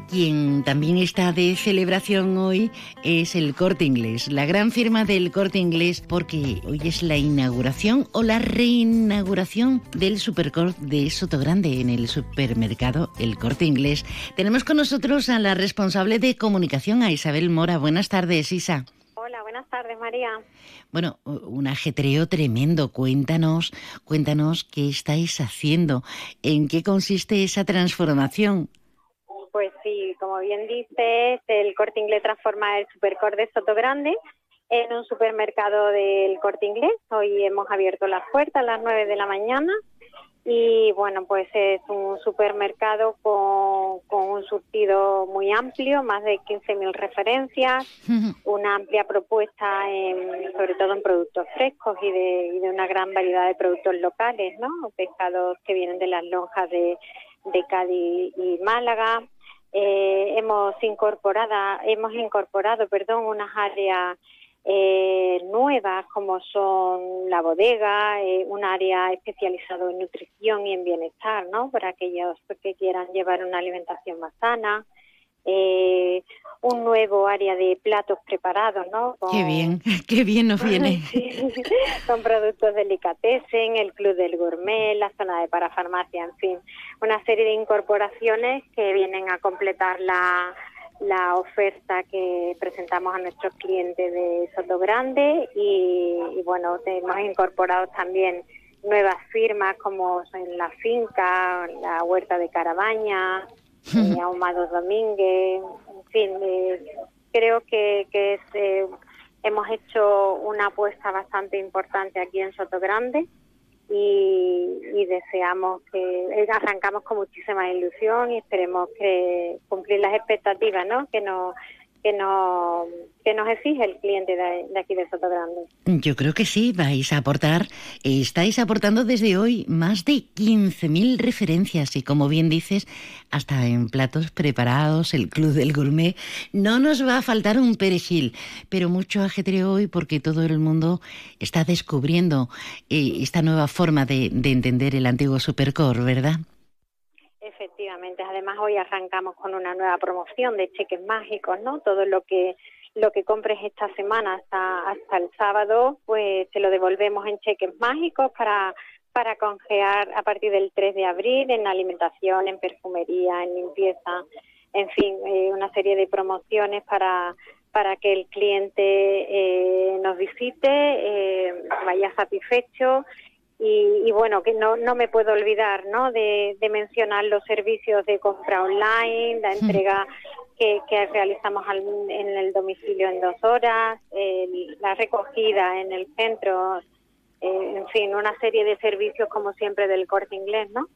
Quien también está de celebración hoy es el Corte Inglés, la gran firma del Corte Inglés, porque hoy es la inauguración o la reinauguración del Supercorte de Sotogrande en el supermercado El Corte Inglés. Tenemos con nosotros a la responsable de comunicación, a Isabel Mora. Buenas tardes, Isa. Hola, buenas tardes, María. Bueno, un ajetreo tremendo. Cuéntanos, cuéntanos qué estáis haciendo, en qué consiste esa transformación. Pues sí, como bien dices, el Corte Inglés transforma el Supercor de Soto Grande en un supermercado del Corte Inglés. Hoy hemos abierto las puertas a las 9 de la mañana y bueno, pues es un supermercado con, con un surtido muy amplio, más de 15.000 referencias, [LAUGHS] una amplia propuesta en, sobre todo en productos frescos y de, y de una gran variedad de productos locales, ¿no? Pescados que vienen de las lonjas de, de Cádiz y Málaga, eh, hemos incorporado, hemos incorporado, perdón, unas áreas eh, nuevas como son la bodega, eh, un área especializado en nutrición y en bienestar, ¿no? Para aquellos que quieran llevar una alimentación más sana. Eh, un nuevo área de platos preparados, ¿no? qué bien, [LAUGHS] qué bien nos viene. [LAUGHS] con productos delicatessen, el Club del Gourmet, la zona de parafarmacia, en fin, una serie de incorporaciones que vienen a completar la, la oferta que presentamos a nuestros clientes de Soto Grande y, y bueno, hemos incorporado también nuevas firmas como en la finca, la huerta de Carabaña, eh, Ahumados Domínguez, en fin, eh, creo que, que es, eh, hemos hecho una apuesta bastante importante aquí en Soto Grande y, deseamos que eh, arrancamos con muchísima ilusión y esperemos que cumplir las expectativas ¿no? que nos que no que nos exige el cliente de, de aquí de Soto Grande. Yo creo que sí, vais a aportar, estáis aportando desde hoy más de 15.000 referencias y como bien dices, hasta en platos preparados, el Club del Gourmet, no nos va a faltar un perejil, pero mucho ajetreo hoy porque todo el mundo está descubriendo eh, esta nueva forma de, de entender el antiguo Supercore, ¿verdad? Además hoy arrancamos con una nueva promoción de cheques mágicos, ¿no? Todo lo que lo que compres esta semana hasta hasta el sábado, pues te lo devolvemos en cheques mágicos para para congelar a partir del 3 de abril en alimentación, en perfumería, en limpieza, en fin, eh, una serie de promociones para para que el cliente eh, nos visite, eh, vaya satisfecho y, y, bueno, que no, no me puedo olvidar ¿no? de, de mencionar los servicios de compra online, la entrega que, que realizamos al, en el domicilio en dos horas, el, la recogida en el centro, eh, en fin, una serie de servicios como siempre del corte inglés, ¿no?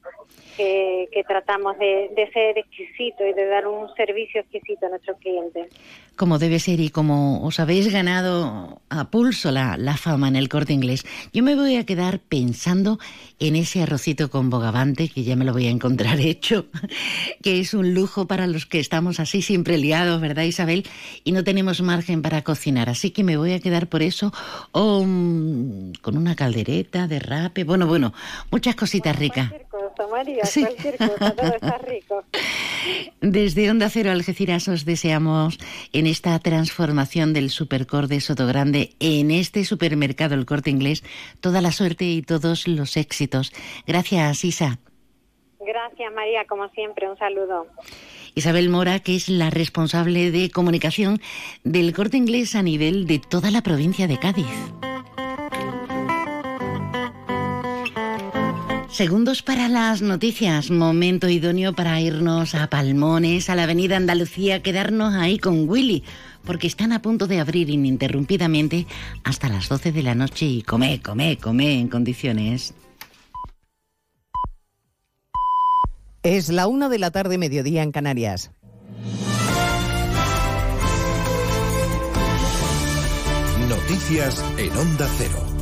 Que, que tratamos de, de, ser exquisito y de dar un servicio exquisito a nuestros clientes. Como debe ser y como os habéis ganado a pulso la, la fama en el corte inglés, yo me voy a quedar pensando en ese arrocito con bogavante, que ya me lo voy a encontrar [LAUGHS] hecho, que es un lujo para los que estamos así siempre liados, ¿verdad Isabel? Y no tenemos margen para cocinar, así que me voy a quedar por eso o um, con una caldereta de rape, bueno, bueno, muchas cositas ricas. María, sí. cualquier cosa, todo está rico. Desde Onda Cero Algeciras os deseamos en esta transformación del Supercor de Sotogrande en este supermercado El Corte Inglés toda la suerte y todos los éxitos. Gracias, Isa. Gracias, María, como siempre, un saludo. Isabel Mora, que es la responsable de comunicación del Corte Inglés a nivel de toda la provincia de Cádiz. Segundos para las noticias, momento idóneo para irnos a Palmones, a la Avenida Andalucía, quedarnos ahí con Willy, porque están a punto de abrir ininterrumpidamente hasta las 12 de la noche y come, come, come en condiciones. Es la una de la tarde, mediodía en Canarias. Noticias en Onda Cero.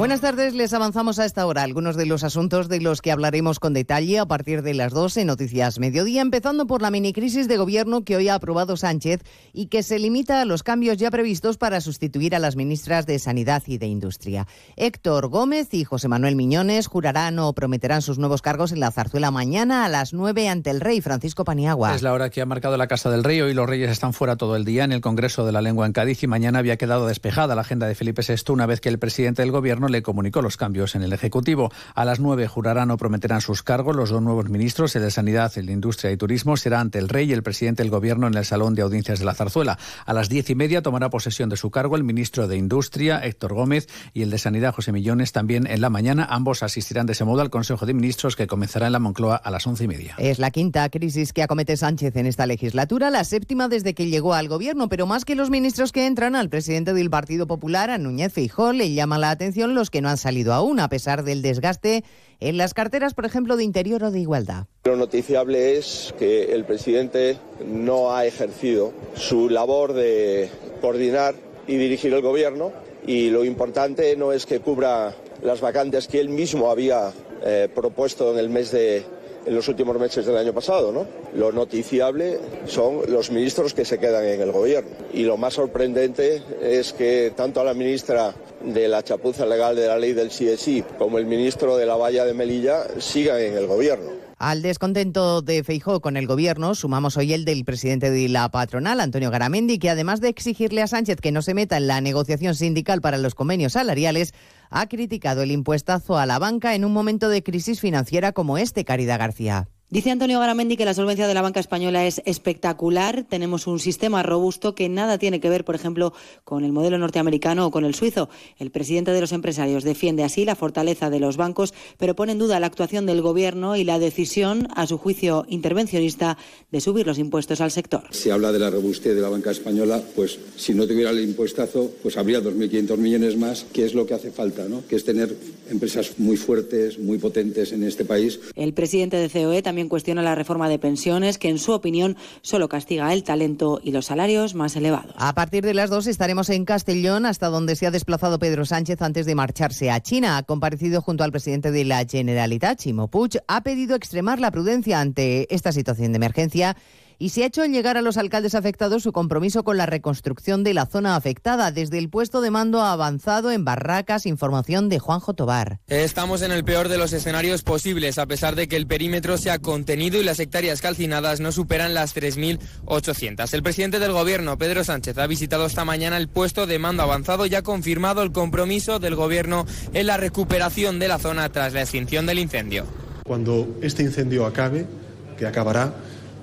Buenas tardes, les avanzamos a esta hora algunos de los asuntos de los que hablaremos con detalle a partir de las 12 en Noticias Mediodía, empezando por la minicrisis de gobierno que hoy ha aprobado Sánchez y que se limita a los cambios ya previstos para sustituir a las ministras de Sanidad y de Industria. Héctor Gómez y José Manuel Miñones jurarán o prometerán sus nuevos cargos en la zarzuela mañana a las 9 ante el rey Francisco Paniagua. Es la hora que ha marcado la Casa del Rey. Hoy los reyes están fuera todo el día en el Congreso de la Lengua en Cádiz y mañana había quedado despejada la agenda de Felipe VI una vez que el presidente del gobierno le comunicó los cambios en el Ejecutivo. A las nueve jurarán o prometerán sus cargos los dos nuevos ministros, el de Sanidad, el de Industria y Turismo, será ante el Rey y el presidente del Gobierno en el Salón de Audiencias de la Zarzuela. A las diez y media tomará posesión de su cargo el ministro de Industria, Héctor Gómez, y el de Sanidad, José Millones, también en la mañana. Ambos asistirán de ese modo al Consejo de Ministros que comenzará en la Moncloa a las once y media. Es la quinta crisis que acomete Sánchez en esta legislatura, la séptima desde que llegó al gobierno, pero más que los ministros que entran, al presidente del Partido Popular, a Núñez Feijóo, le llama la atención que no han salido aún, a pesar del desgaste en las carteras, por ejemplo, de Interior o de Igualdad. Lo noticiable es que el presidente no ha ejercido su labor de coordinar y dirigir el gobierno y lo importante no es que cubra las vacantes que él mismo había eh, propuesto en el mes de en los últimos meses del año pasado, ¿no? Lo noticiable son los ministros que se quedan en el gobierno. Y lo más sorprendente es que tanto a la ministra de la chapuza legal de la ley del CSI como el ministro de la valla de Melilla sigan en el gobierno. Al descontento de Feijó con el gobierno, sumamos hoy el del presidente de la patronal, Antonio Garamendi, que además de exigirle a Sánchez que no se meta en la negociación sindical para los convenios salariales, ha criticado el impuestazo a la banca en un momento de crisis financiera como este, Caridad García. Dice Antonio Garamendi que la solvencia de la banca española es espectacular. Tenemos un sistema robusto que nada tiene que ver, por ejemplo, con el modelo norteamericano o con el suizo. El presidente de los empresarios defiende así la fortaleza de los bancos, pero pone en duda la actuación del gobierno y la decisión, a su juicio intervencionista, de subir los impuestos al sector. Se habla de la robustez de la banca española, pues si no tuviera el impuestazo, pues habría 2.500 millones más, que es lo que hace falta, ¿no? Que es tener empresas muy fuertes, muy potentes en este país. El presidente de COE también cuestiona la reforma de pensiones, que en su opinión solo castiga el talento y los salarios más elevados. A partir de las dos estaremos en Castellón, hasta donde se ha desplazado Pedro Sánchez antes de marcharse a China. Ha comparecido junto al presidente de la Generalitat, Chimo Puig, ha pedido extremar la prudencia ante esta situación de emergencia y se ha hecho llegar a los alcaldes afectados su compromiso con la reconstrucción de la zona afectada. Desde el puesto de mando ha avanzado en Barracas, información de Juanjo Tobar. Estamos en el peor de los escenarios posibles, a pesar de que el perímetro se ha contenido y las hectáreas calcinadas no superan las 3.800. El presidente del gobierno, Pedro Sánchez, ha visitado esta mañana el puesto de mando avanzado y ha confirmado el compromiso del gobierno en la recuperación de la zona tras la extinción del incendio. Cuando este incendio acabe, que acabará,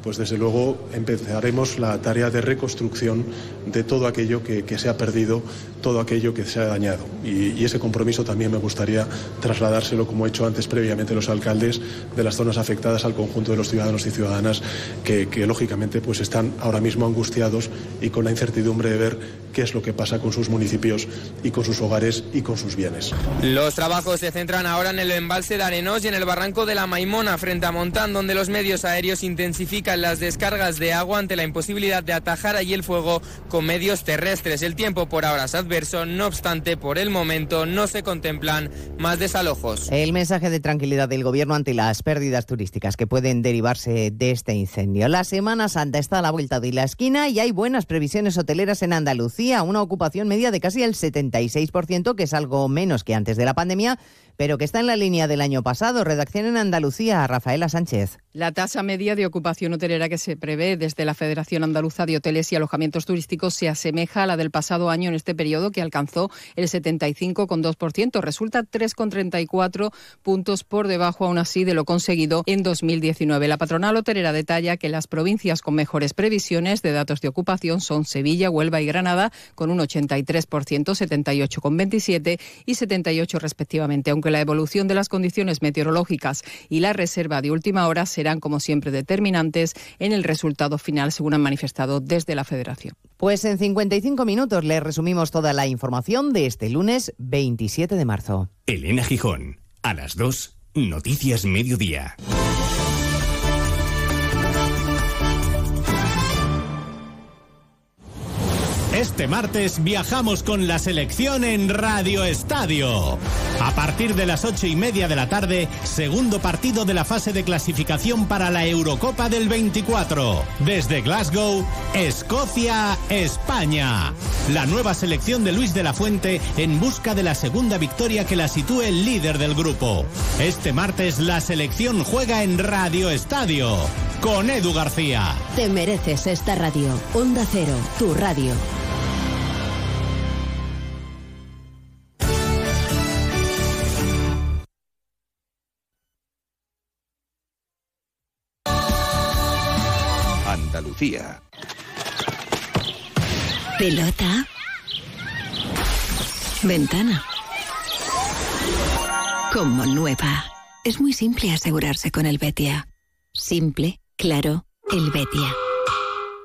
pues desde luego empezaremos la tarea de reconstrucción de todo aquello que, que se ha perdido, todo aquello que se ha dañado. Y, ese compromiso también me gustaría trasladárselo, como he hecho antes previamente, los alcaldes de las zonas afectadas al conjunto de los ciudadanos y ciudadanas que, que lógicamente pues están ahora mismo angustiados y con la incertidumbre de ver qué es lo que pasa con sus municipios y con sus hogares y con sus bienes. Los trabajos se centran ahora en el embalse de Arenós y en el barranco de la Maimona frente a Montán, donde los medios aéreos intensifican las descargas de agua ante la imposibilidad de atajar allí el fuego con medios terrestres. El tiempo por ahora es adverso, no obstante, por el momento no se contemplan más desalojos. El mensaje de tranquilidad del gobierno ante las pérdidas turísticas que pueden derivarse de este incendio. La Semana Santa está a la vuelta de la esquina y hay buenas previsiones hoteleras en Andalucía, una ocupación media de casi el 76%, que es algo menos que antes de la pandemia pero que está en la línea del año pasado. Redacción en Andalucía, Rafaela Sánchez. La tasa media de ocupación hotelera que se prevé desde la Federación Andaluza de Hoteles y Alojamientos Turísticos se asemeja a la del pasado año en este periodo, que alcanzó el 75,2%. Resulta 3,34 puntos por debajo, aún así, de lo conseguido en 2019. La patronal hotelera detalla que las provincias con mejores previsiones de datos de ocupación son Sevilla, Huelva y Granada, con un 83%, 78,27 y 78 respectivamente, aunque aunque la evolución de las condiciones meteorológicas y la reserva de última hora serán, como siempre, determinantes en el resultado final, según han manifestado desde la Federación. Pues en 55 minutos le resumimos toda la información de este lunes 27 de marzo. Elena Gijón, a las 2, Noticias Mediodía. Este martes viajamos con la selección en Radio Estadio. A partir de las ocho y media de la tarde, segundo partido de la fase de clasificación para la Eurocopa del 24. Desde Glasgow, Escocia, España. La nueva selección de Luis de la Fuente en busca de la segunda victoria que la sitúe el líder del grupo. Este martes la selección juega en Radio Estadio con Edu García. Te mereces esta radio. Onda Cero, tu radio. Pelota. Ventana. Como nueva. Es muy simple asegurarse con el Betia. Simple, claro, el Betia.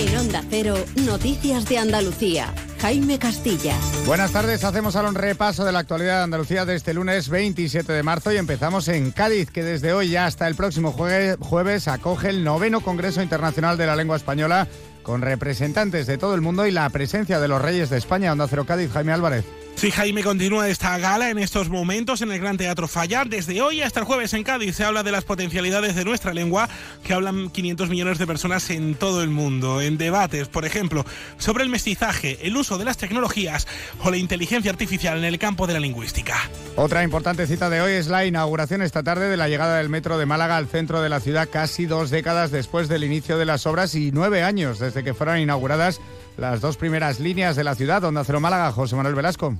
En Onda Cero, Noticias de Andalucía. Jaime Castilla. Buenas tardes, hacemos ahora un repaso de la actualidad de Andalucía de este lunes 27 de marzo y empezamos en Cádiz, que desde hoy hasta el próximo jueves acoge el noveno Congreso Internacional de la Lengua Española con representantes de todo el mundo y la presencia de los Reyes de España. Onda Cero Cádiz, Jaime Álvarez. Sí, Jaime, continúa esta gala en estos momentos en el Gran Teatro Fallar. Desde hoy hasta el jueves en Cádiz se habla de las potencialidades de nuestra lengua que hablan 500 millones de personas en todo el mundo. En debates, por ejemplo, sobre el mestizaje, el uso de las tecnologías o la inteligencia artificial en el campo de la lingüística. Otra importante cita de hoy es la inauguración esta tarde de la llegada del metro de Málaga al centro de la ciudad casi dos décadas después del inicio de las obras y nueve años desde que fueron inauguradas las dos primeras líneas de la ciudad, donde Cero Málaga, José Manuel Velasco.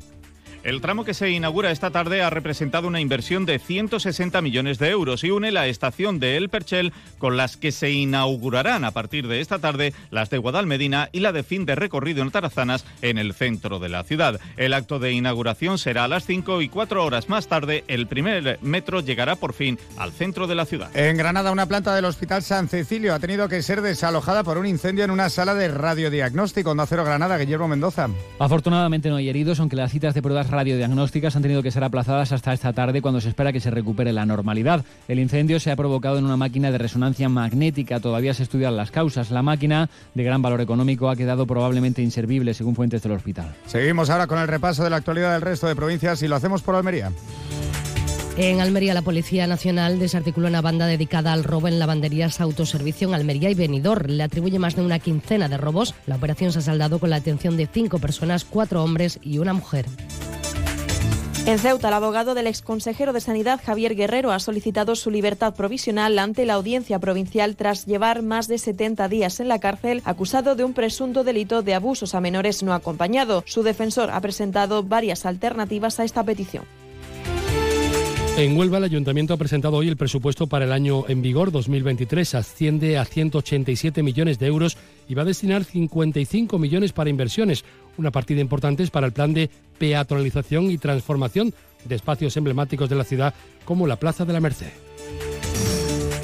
El tramo que se inaugura esta tarde ha representado una inversión de 160 millones de euros y une la estación de El Perchel con las que se inaugurarán a partir de esta tarde las de Guadalmedina y la de fin de recorrido en Tarazanas en el centro de la ciudad. El acto de inauguración será a las 5 y cuatro horas más tarde el primer metro llegará por fin al centro de la ciudad. En Granada, una planta del Hospital San Cecilio ha tenido que ser desalojada por un incendio en una sala de radiodiagnóstico. Onda Cero Granada, Guillermo Mendoza. Afortunadamente no hay heridos, aunque las citas de pruebas radiodiagnósticas han tenido que ser aplazadas hasta esta tarde cuando se espera que se recupere la normalidad. El incendio se ha provocado en una máquina de resonancia magnética. Todavía se estudian las causas. La máquina, de gran valor económico, ha quedado probablemente inservible, según fuentes del hospital. Seguimos ahora con el repaso de la actualidad del resto de provincias y lo hacemos por Almería. En Almería, la Policía Nacional desarticuló una banda dedicada al robo en lavanderías autoservicio en Almería y Benidorm. Le atribuye más de una quincena de robos. La operación se ha saldado con la atención de cinco personas, cuatro hombres y una mujer. En Ceuta, el abogado del exconsejero de Sanidad, Javier Guerrero, ha solicitado su libertad provisional ante la audiencia provincial tras llevar más de 70 días en la cárcel acusado de un presunto delito de abusos a menores no acompañado. Su defensor ha presentado varias alternativas a esta petición. En Huelva, el Ayuntamiento ha presentado hoy el presupuesto para el año en vigor 2023. Asciende a 187 millones de euros y va a destinar 55 millones para inversiones. Una partida importante es para el plan de peatonalización y transformación de espacios emblemáticos de la ciudad, como la Plaza de la Merced.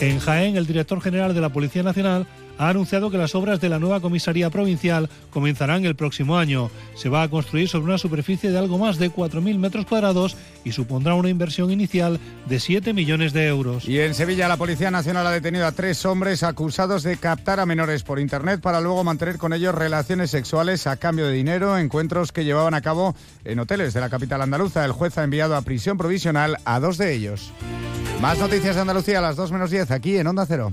En Jaén, el director general de la Policía Nacional ha anunciado que las obras de la nueva comisaría provincial comenzarán el próximo año. Se va a construir sobre una superficie de algo más de 4.000 metros cuadrados y supondrá una inversión inicial de 7 millones de euros. Y en Sevilla, la Policía Nacional ha detenido a tres hombres acusados de captar a menores por Internet para luego mantener con ellos relaciones sexuales a cambio de dinero, encuentros que llevaban a cabo en hoteles de la capital andaluza. El juez ha enviado a prisión provisional a dos de ellos. Más noticias de Andalucía a las 2 menos 10 aquí en Onda Cero.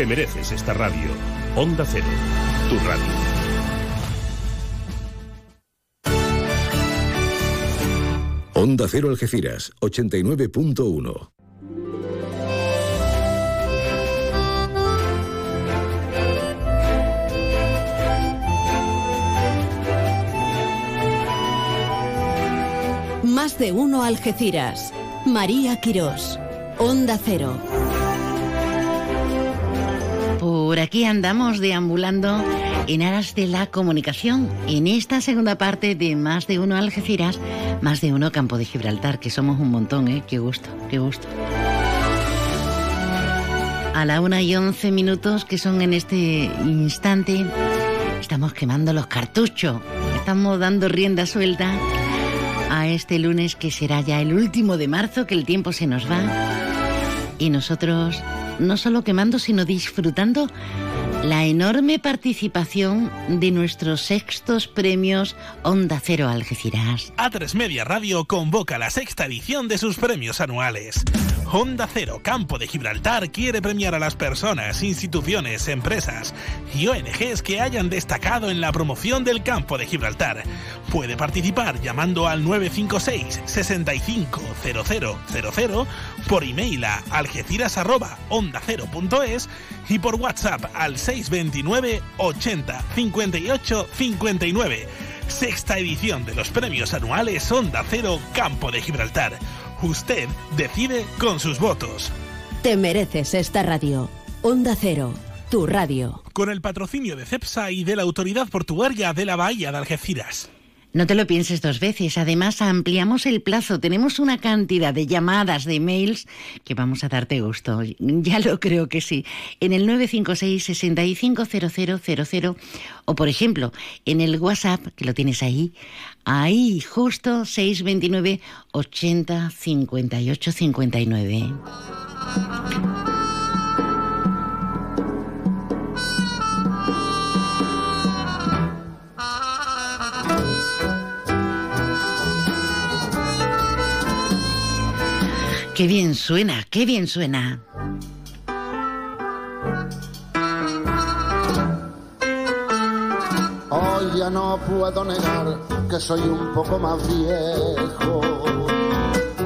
Te mereces esta radio. Onda Cero, tu radio. Onda Cero Algeciras, 89.1. Más de uno Algeciras. María Quirós. Onda Cero. Por aquí andamos deambulando en aras de la comunicación. En esta segunda parte de Más de Uno Algeciras, Más de Uno Campo de Gibraltar, que somos un montón, ¿eh? Qué gusto, qué gusto. A la una y once minutos que son en este instante, estamos quemando los cartuchos. Estamos dando rienda suelta a este lunes que será ya el último de marzo, que el tiempo se nos va. Y nosotros no solo quemando, sino disfrutando la enorme participación de nuestros sextos premios Onda Cero Algeciras. A3 Media Radio convoca la sexta edición de sus premios anuales. Onda Cero Campo de Gibraltar quiere premiar a las personas, instituciones, empresas y ONGs que hayan destacado en la promoción del Campo de Gibraltar. Puede participar llamando al 956 650000 por email a algeciras@ondacero.es y por WhatsApp al 629 80 58 59. Sexta edición de los premios anuales Onda Cero Campo de Gibraltar. Usted decide con sus votos. Te mereces esta radio. Onda Cero, tu radio. Con el patrocinio de CEPSA y de la Autoridad Portuaria de la Bahía de Algeciras. No te lo pienses dos veces. Además, ampliamos el plazo. Tenemos una cantidad de llamadas, de mails que vamos a darte gusto. Ya lo creo que sí. En el 956 650000 o, por ejemplo, en el WhatsApp, que lo tienes ahí, ahí justo 629 80 58 59. Qué bien suena, qué bien suena. Hoy ya no puedo negar que soy un poco más viejo.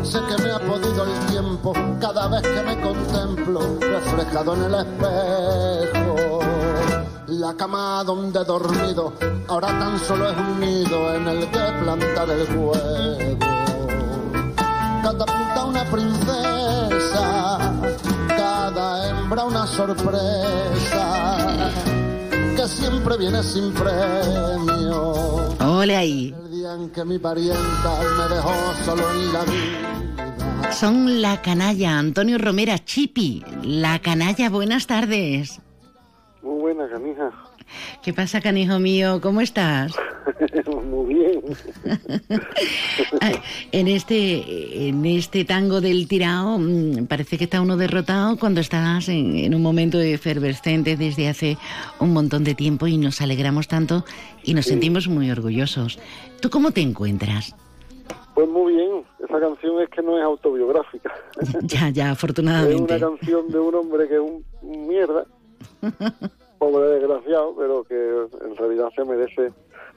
Sé que me ha podido el tiempo cada vez que me contemplo reflejado en el espejo. La cama donde he dormido ahora tan solo es un nido en el que plantar el huevo. Cada una princesa, cada hembra una sorpresa que siempre viene sin premio. Ole ahí. El día en que mi parienta me dejó solo en la vida. Son la canalla, Antonio Romera Chipi. La canalla, buenas tardes. Muy buena, canija. ¿Qué pasa, canijo mío? ¿Cómo estás? [LAUGHS] Muy bien. [LAUGHS] en este en este tango del tirao mm, parece que está uno derrotado cuando estás en, en, un momento efervescente desde hace un montón de tiempo y nos alegramos tanto y nos Sí. sentimos muy orgullosos. ¿Tú cómo te encuentras? Pues muy bien. Esa canción es que no es autobiográfica. [LAUGHS] ya, ya, Es afortunadamente. una canción de un hombre que es un mierda, pobre desgraciado, pero que en realidad se merece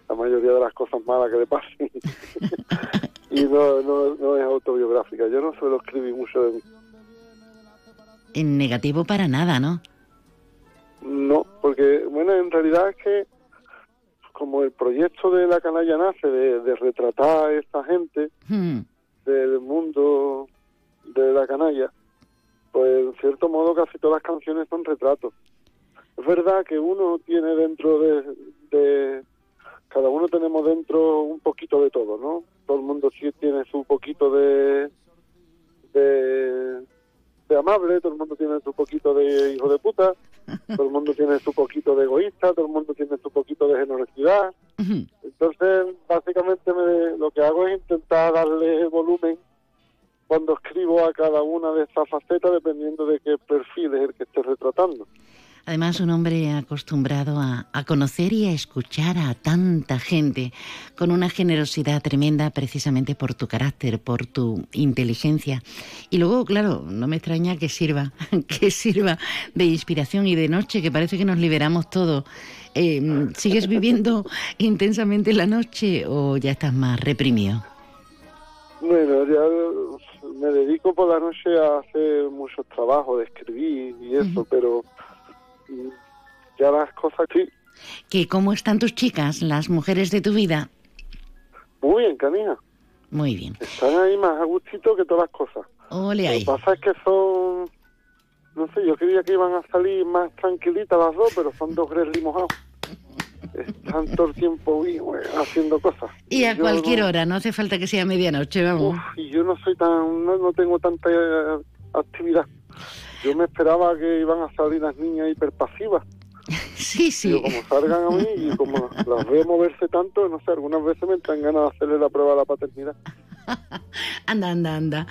la mayoría de las cosas malas que le pasen. [LAUGHS] y no, no, no es autobiográfica. Yo no suelo escribir mucho de mí. En negativo para nada, ¿no? No, porque, bueno, en realidad es que como el proyecto de la canalla nace de, de retratar a esta gente Hmm. del mundo de la canalla, pues en cierto modo casi todas las canciones son retratos. Es verdad que uno tiene dentro de, de- cada uno tenemos dentro un poquito de todo, ¿no? Todo el mundo sí tiene su poquito de de, de amable, todo el mundo tiene su poquito de hijo de puta, [LAUGHS] todo el mundo tiene su poquito de egoísta, todo el mundo tiene su poquito de generosidad. Entonces, básicamente me- lo que hago es intentar darle volumen cuando escribo a cada una de estas facetas dependiendo de qué perfil es el que esté retratando. Además, un hombre acostumbrado a, a conocer y a escuchar a tanta gente, con una generosidad tremenda precisamente por tu carácter, por tu inteligencia. Y luego, claro, no me extraña que sirva, [LAUGHS] que sirva de inspiración y de noche, que parece que nos liberamos todos. Eh, ¿Sigues viviendo [LAUGHS] intensamente la noche o ya estás más reprimido? Bueno, ya me dedico por la noche a hacer muchos trabajos de escribir y eso, pero ya las cosas sí. ¿Que ¿Cómo están tus chicas, las mujeres de tu vida? Muy bien, canija. Muy bien. Están ahí más a gustito que todas las cosas. Ole Lo ahí. que pasa es que son, no sé, yo creía que iban a salir más tranquilitas las dos, pero son dos grizzly mojados. Están todo el tiempo güey, haciendo cosas. Y a Yo cualquier no- hora, no hace falta que sea medianoche, vamos. Y yo no soy tan, no, no tengo tanta eh, actividad. Yo me esperaba que iban a salir las niñas hiperpasivas. [LAUGHS] Sí, sí. Pero como salgan a mí y como las veo moverse tanto, no sé, algunas veces me entran ganas de hacerle la prueba de la paternidad. [LAUGHS] Anda, anda, anda.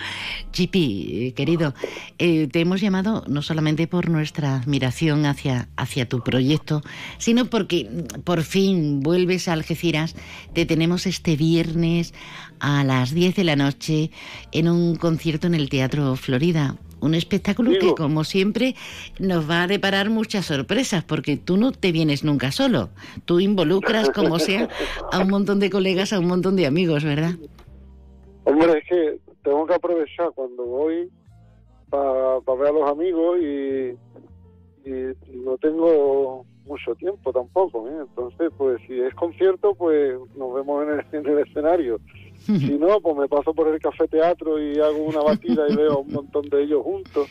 Chipi, eh, querido, eh, te hemos llamado no solamente por nuestra admiración hacia, hacia tu proyecto, sino porque mm, por fin vuelves a Algeciras. Te tenemos este viernes a las 10 de la noche en un concierto en el Teatro Florida. Un espectáculo que, como siempre, nos va a deparar muchas sorpresas, porque tú no te vienes nunca solo. Tú involucras, como sea, a un montón de colegas, a un montón de amigos, ¿verdad? Hombre, es que tengo que aprovechar cuando voy para ver a los amigos y, y no tengo mucho tiempo tampoco. ¿eh? Entonces, pues si es concierto, pues nos vemos en el, en el escenario. Si no, pues me paso por el café teatro y hago una batida y veo a un montón de ellos juntos.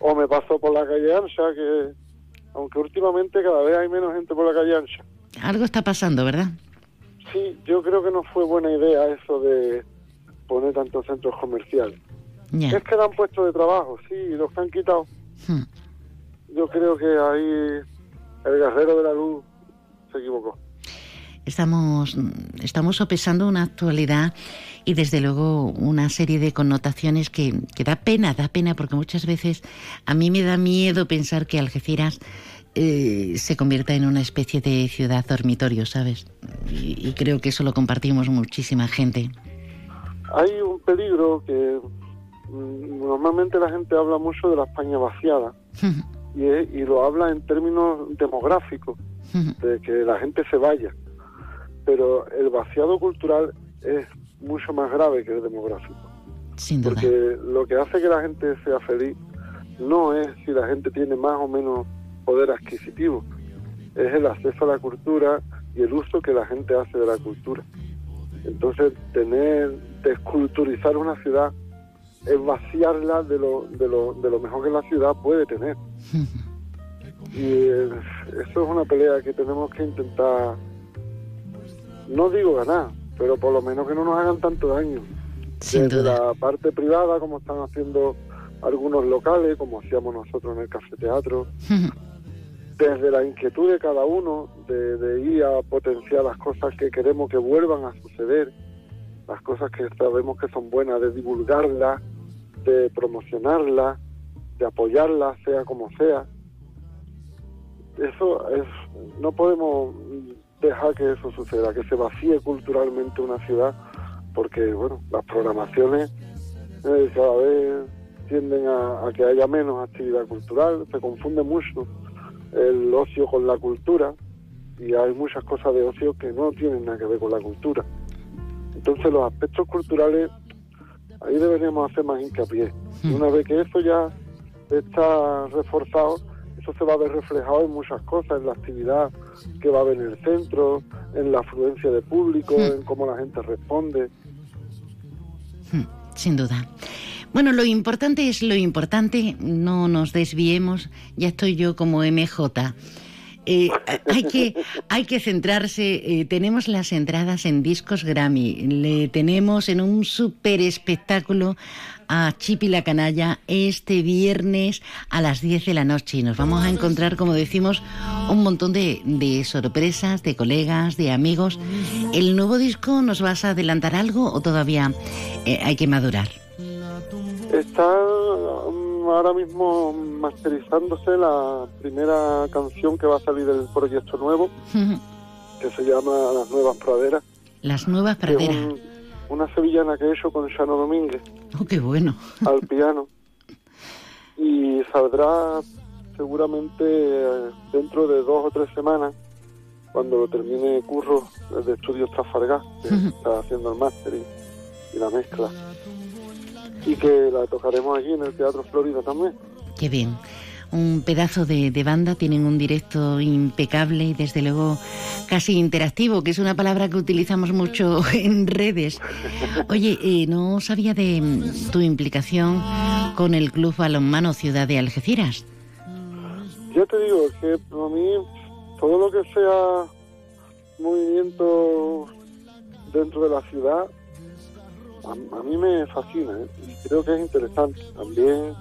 O me paso por la calle ancha, que aunque últimamente cada vez hay menos gente por la calle ancha. Algo está pasando, ¿verdad? Sí, yo creo que no fue buena idea eso de poner tantos centros comerciales. Es que dan puestos de trabajo, sí, los que han quitado. Hmm. Yo creo que ahí el guerrero de la luz se equivocó. Estamos, estamos sopesando una actualidad y desde luego una serie de connotaciones que, que da pena, da pena, porque muchas veces a mí me da miedo pensar que Algeciras eh, se convierta en una especie de ciudad dormitorio, ¿sabes? Y, y creo que eso lo compartimos muchísima gente. Hay un peligro que mm, normalmente la gente habla mucho de la España vaciada [LAUGHS] y, y lo habla en términos demográficos, de que la gente se vaya. Pero el vaciado cultural es mucho más grave que el demográfico. Sin duda. Porque lo que hace que la gente sea feliz no es si la gente tiene más o menos poder adquisitivo, es el acceso a la cultura y el uso que la gente hace de la cultura. Entonces, tener, desculturizar una ciudad es vaciarla de lo, de lo, de lo mejor que la ciudad puede tener. [LAUGHS] Y eh, eso es una pelea que tenemos que intentar, no digo ganar, pero por lo menos que no nos hagan tanto daño. Sin Desde duda. la parte privada, como están haciendo algunos locales, como hacíamos nosotros en el Café Teatro, [LAUGHS] desde la inquietud de cada uno de, de ir a potenciar las cosas que queremos que vuelvan a suceder, las cosas que sabemos que son buenas, de divulgarlas, de promocionarlas, de apoyarlas, sea como sea. Eso es, no podemos dejar que eso suceda, que se vacíe culturalmente una ciudad, porque bueno, las programaciones eh, cada vez tienden a, a que haya menos actividad cultural, se confunde mucho el ocio con la cultura y hay muchas cosas de ocio que no tienen nada que ver con la cultura. Entonces los aspectos culturales, ahí deberíamos hacer más hincapié. Y una vez que eso ya está reforzado, eso se va a ver reflejado en muchas cosas, en la actividad que va a haber en el centro, en la afluencia de público, en cómo la gente responde. Sin duda. Bueno, lo importante es lo importante, no nos desviemos, ya estoy yo como MJ. Eh, [LAUGHS] hay, que, hay que centrarse. eh, tenemos las entradas en discos Grammy. Le tenemos en un super espectáculo a Chipi la Canalla este viernes a las 10 de la noche. Y nos vamos a encontrar, como decimos, un montón de, de sorpresas, de colegas, de amigos. ¿El nuevo disco nos vas a adelantar algo o todavía eh, hay que madurar? Está ahora mismo masterizándose la primera canción que va a salir del proyecto nuevo, [LAUGHS] que se llama Las Nuevas Praderas. Las nuevas praderas. un- una sevillana que he hecho con Shano Domínguez Oh, qué bueno. [LAUGHS] al piano. Y saldrá seguramente eh, dentro de dos o tres semanas, cuando lo termine Curro de Estudios Trafalgar, que [LAUGHS] está haciendo el máster y, y la mezcla. Y que la tocaremos allí en el Teatro Florida también. Qué bien. Un pedazo de, de banda, tienen un directo impecable y desde luego casi interactivo, que es una palabra que utilizamos mucho [LAUGHS] en redes. Oye, eh, no sabía de mm, tu implicación con el Club Balonmano Ciudad de Algeciras. Yo te digo que a mí todo lo que sea movimiento dentro de la ciudad, a, a mí me fascina ¿eh? y creo que es interesante. También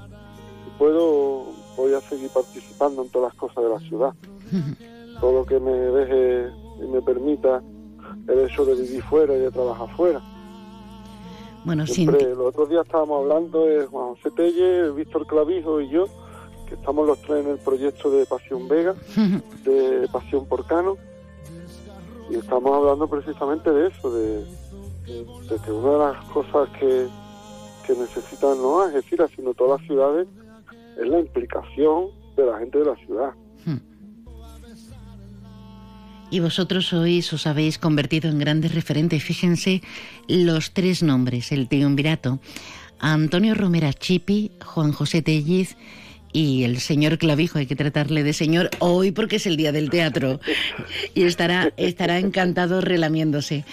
si puedo, voy a seguir participando en todas las cosas de la ciudad. [LAUGHS] Todo lo que me deje y me permita el hecho de vivir fuera y de trabajar fuera. Bueno, sin Siempre, los otros días estábamos hablando de Juan José Telle, Víctor Clavijo y yo, que estamos los tres en el proyecto de Pasión Vega, [LAUGHS] de Pasión por Cano, y estamos hablando precisamente de eso, de, de que una de las cosas que, que necesitan no Algeciras, sino todas las ciudades, es la implicación de la gente de la ciudad. Y vosotros sois, os habéis convertido en grandes referentes. Fíjense los tres nombres, el triunvirato. Antonio Romera Chipi, Juan José Telliz y el señor Clavijo. Hay que tratarle de señor hoy porque es el día del teatro. Y estará, estará encantado relamiéndose.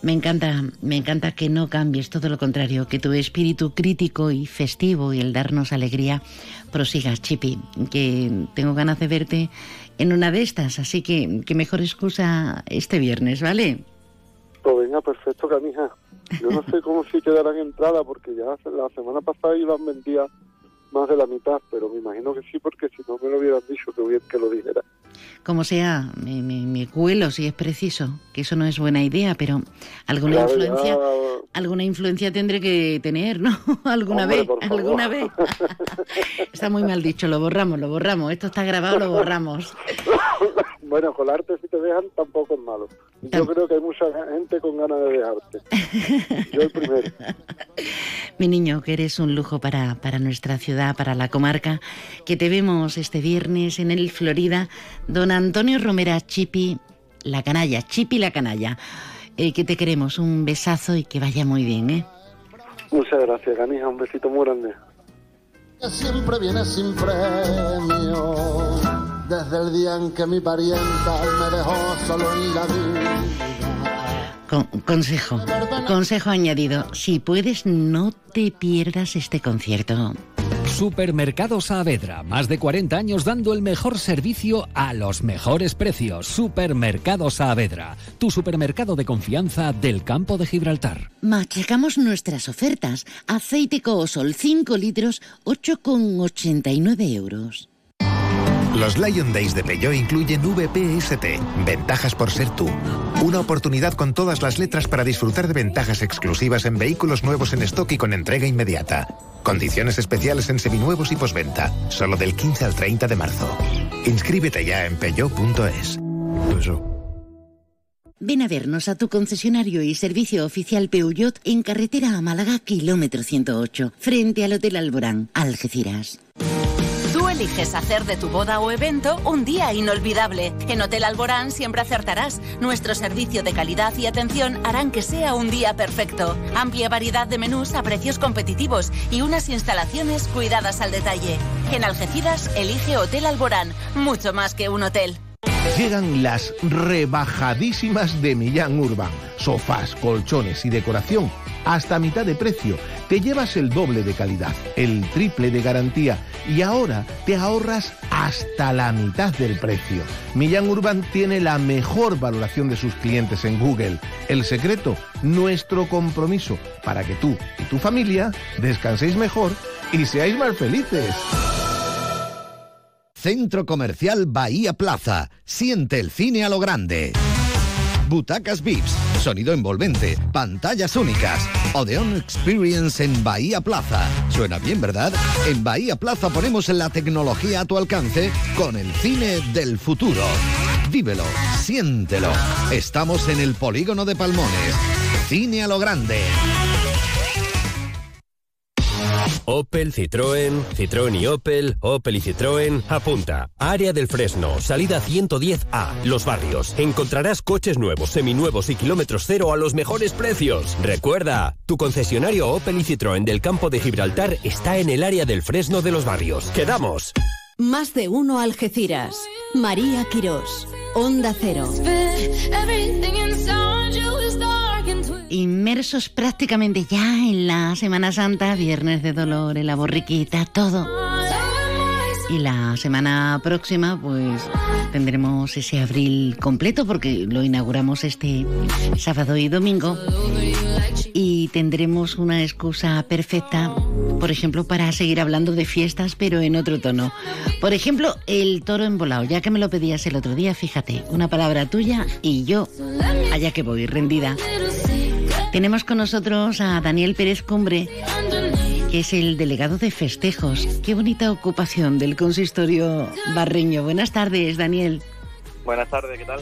Me encanta, me encanta que no cambies, todo lo contrario, que tu espíritu crítico y festivo y el darnos alegría prosigas, Chipi, que tengo ganas de verte en una de estas, así que qué mejor excusa este viernes, ¿vale? Pues venga, perfecto, canija. Yo no sé cómo si quedarán entradas, porque ya la semana pasada iban vendidas más de la mitad, pero me imagino que sí, porque si no me lo hubieran dicho, que bien que lo dijera. Como sea, me, me- me cuelo si es preciso, que eso no es buena idea, pero alguna influencia, alguna influencia tendré que tener, ¿no? [LAUGHS] alguna Hombre, vez, alguna vez. [LAUGHS] está muy mal dicho, lo borramos, lo borramos. Esto está grabado, lo borramos. [LAUGHS] Bueno, colarte si te dejan tampoco es malo. Yo creo que hay mucha gente con ganas de dejarte. [LAUGHS] Yo el primero. Mi niño, que eres un lujo para, para nuestra ciudad, para la comarca, que te vemos este viernes en el Florida. Don Antonio Romera Chipi, la canalla, Chipi la canalla. Eh, que te queremos, un besazo y que vaya muy bien, ¿eh? Muchas gracias, canija. Un besito muy grande. que siempre viene sin premio. Desde el día en que mi parienta me dejó solo en la vida. Con- consejo, consejo añadido. Si puedes, no te pierdas este concierto. Supermercado Saavedra, más de 40 años dando el mejor servicio a los mejores precios. Supermercado Saavedra, tu supermercado de confianza del campo de Gibraltar. Machacamos nuestras ofertas. Aceite Coosol 5 litros, 8,89 euros. Los Lion Days de Peugeot incluyen VPST, ventajas por ser tú. Una oportunidad con todas las letras para disfrutar de ventajas exclusivas en vehículos nuevos en stock y con entrega inmediata. Condiciones especiales en seminuevos y posventa, solo del 15 al 30 de marzo. Inscríbete ya en peugeot.es. Ven a vernos a tu concesionario y servicio oficial Peugeot en carretera a Málaga, kilómetro 108, frente al Hotel Alborán, Algeciras. Eliges hacer de tu boda o evento un día inolvidable. En Hotel Alborán siempre acertarás. Nuestro servicio de calidad y atención harán que sea un día perfecto. Amplia variedad de menús a precios competitivos y unas instalaciones cuidadas al detalle. En Algeciras elige Hotel Alborán, mucho más que un hotel. Llegan las rebajadísimas de Millán Urban. Sofás, colchones y decoración hasta mitad de precio. Te llevas el doble de calidad, el triple de garantía y ahora te ahorras hasta la mitad del precio. Millán Urban tiene la mejor valoración de sus clientes en Google. El secreto, nuestro compromiso para que tú y tu familia descanséis mejor y seáis más felices. Centro Comercial Bahía Plaza. Siente el cine a lo grande. Butacas VIPs, sonido envolvente, pantallas únicas. Odeon Experience en Bahía Plaza. Suena bien, ¿verdad? En Bahía Plaza ponemos la tecnología a tu alcance con el cine del futuro. Vívelo, siéntelo. Estamos en el polígono de Palmones. Cine a lo grande. Opel, Citroën, Citroën y Opel, Opel y Citroën. Apunta. Área del Fresno, salida 110A, Los Barrios. Encontrarás coches nuevos, seminuevos y kilómetros cero a los mejores precios. Recuerda, tu concesionario Opel y Citroën del campo de Gibraltar está en el área del Fresno de Los Barrios. ¡Quedamos! Más de uno Algeciras. María Quirós. Onda Cero. Inmersos prácticamente ya en la Semana Santa, Viernes de Dolor, en la borriquita, todo. Y la semana próxima, pues tendremos ese abril completo porque lo inauguramos este sábado y domingo. Y tendremos una excusa perfecta, por ejemplo, para seguir hablando de fiestas, pero en otro tono. Por ejemplo, el toro embolado, ya que me lo pedías el otro día, fíjate, una palabra tuya y yo, allá que voy, rendida. Tenemos con nosotros a Daniel Pérez Cumbre, que es el delegado de festejos. Qué bonita ocupación del consistorio barreño. Buenas tardes, Daniel. Buenas tardes, ¿qué tal?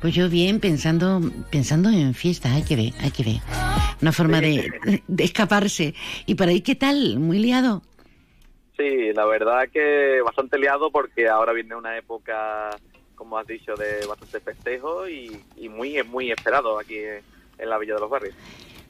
Pues yo bien, pensando, pensando en fiesta, hay que ver, hay que ver. Una forma de, [LAUGHS] de escaparse. ¿Y por ahí qué tal? ¿Muy liado? Sí, la verdad que bastante liado porque ahora viene una época, como has dicho, de bastante festejo y, y muy, muy esperado aquí en la Villa de los Barrios.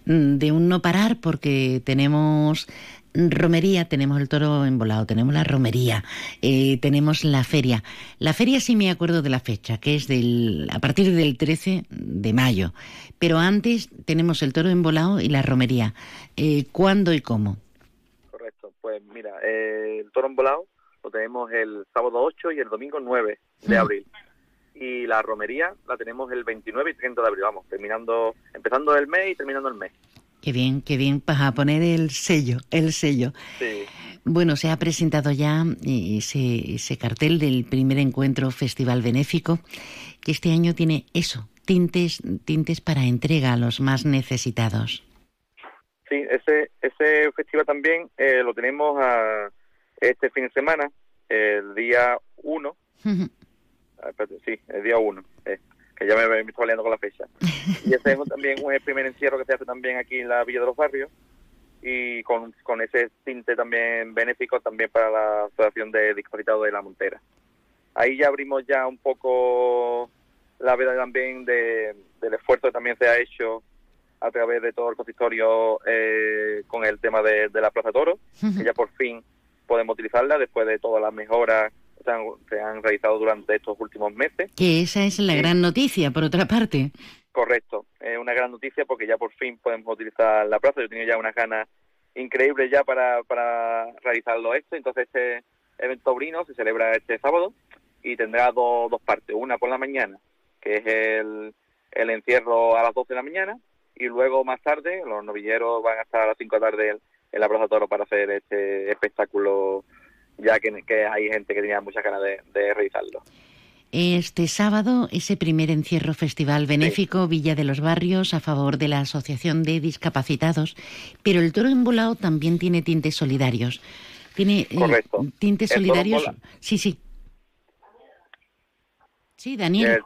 Mm, De un no parar porque tenemos romería, tenemos el toro embolado, tenemos la romería, eh, tenemos la feria. La feria sí me acuerdo de la fecha, que es del, a partir del 13 de mayo. Pero antes tenemos el toro embolado y la romería. Eh, ¿Cuándo y cómo? Correcto, pues mira, eh, el toro embolado lo tenemos el sábado 8 y el domingo 9 de abril. Y la romería la tenemos el 29 y 30 de abril, vamos, terminando, empezando el mes y terminando el mes. Qué bien, qué bien, para poner el sello, el sello. Sí. Bueno, se ha presentado ya eh, ese, ese cartel del primer encuentro Festival Benéfico, que este año tiene eso, tintes, tintes para entrega a los más necesitados. Sí, ese, ese festival también eh, lo tenemos a este fin de semana, el día 1. Ah, sí, el día 1, eh, que ya me, me estoy liando con la fecha. Y ese es también un primer encierro que se hace también aquí en la Villa de los Barrios y con, con ese tinte también benéfico también para la Asociación de Discapacitados de la Montera. Ahí ya abrimos ya un poco la veda también de, del esfuerzo que también se ha hecho a través de todo el consistorio eh, con el tema de, de la Plaza Toro, que ya por fin podemos utilizarla después de todas las mejoras se han, se han realizado durante estos últimos meses. Que esa es la gran noticia, por otra parte. Correcto, es una gran noticia porque ya por fin podemos utilizar la plaza. Yo tenía ya unas ganas increíbles ya para, para realizarlo esto. Entonces este evento taurino se celebra este sábado y tendrá dos, dos partes. Una por la mañana, que es el, el encierro a las 12 de la mañana y luego más tarde los novilleros van a estar a las 5 de la tarde en la Plaza Toro para hacer este espectáculo ya que, que hay gente que tenía muchas ganas de, de realizarlo. Este sábado, ese primer encierro festival benéfico Villa de los Barrios a favor de la Asociación de Discapacitados, pero el toro embolado también tiene tintes solidarios. Tiene eh, Correcto. tintes El solidarios. Sí, sí. Sí, Daniel. El-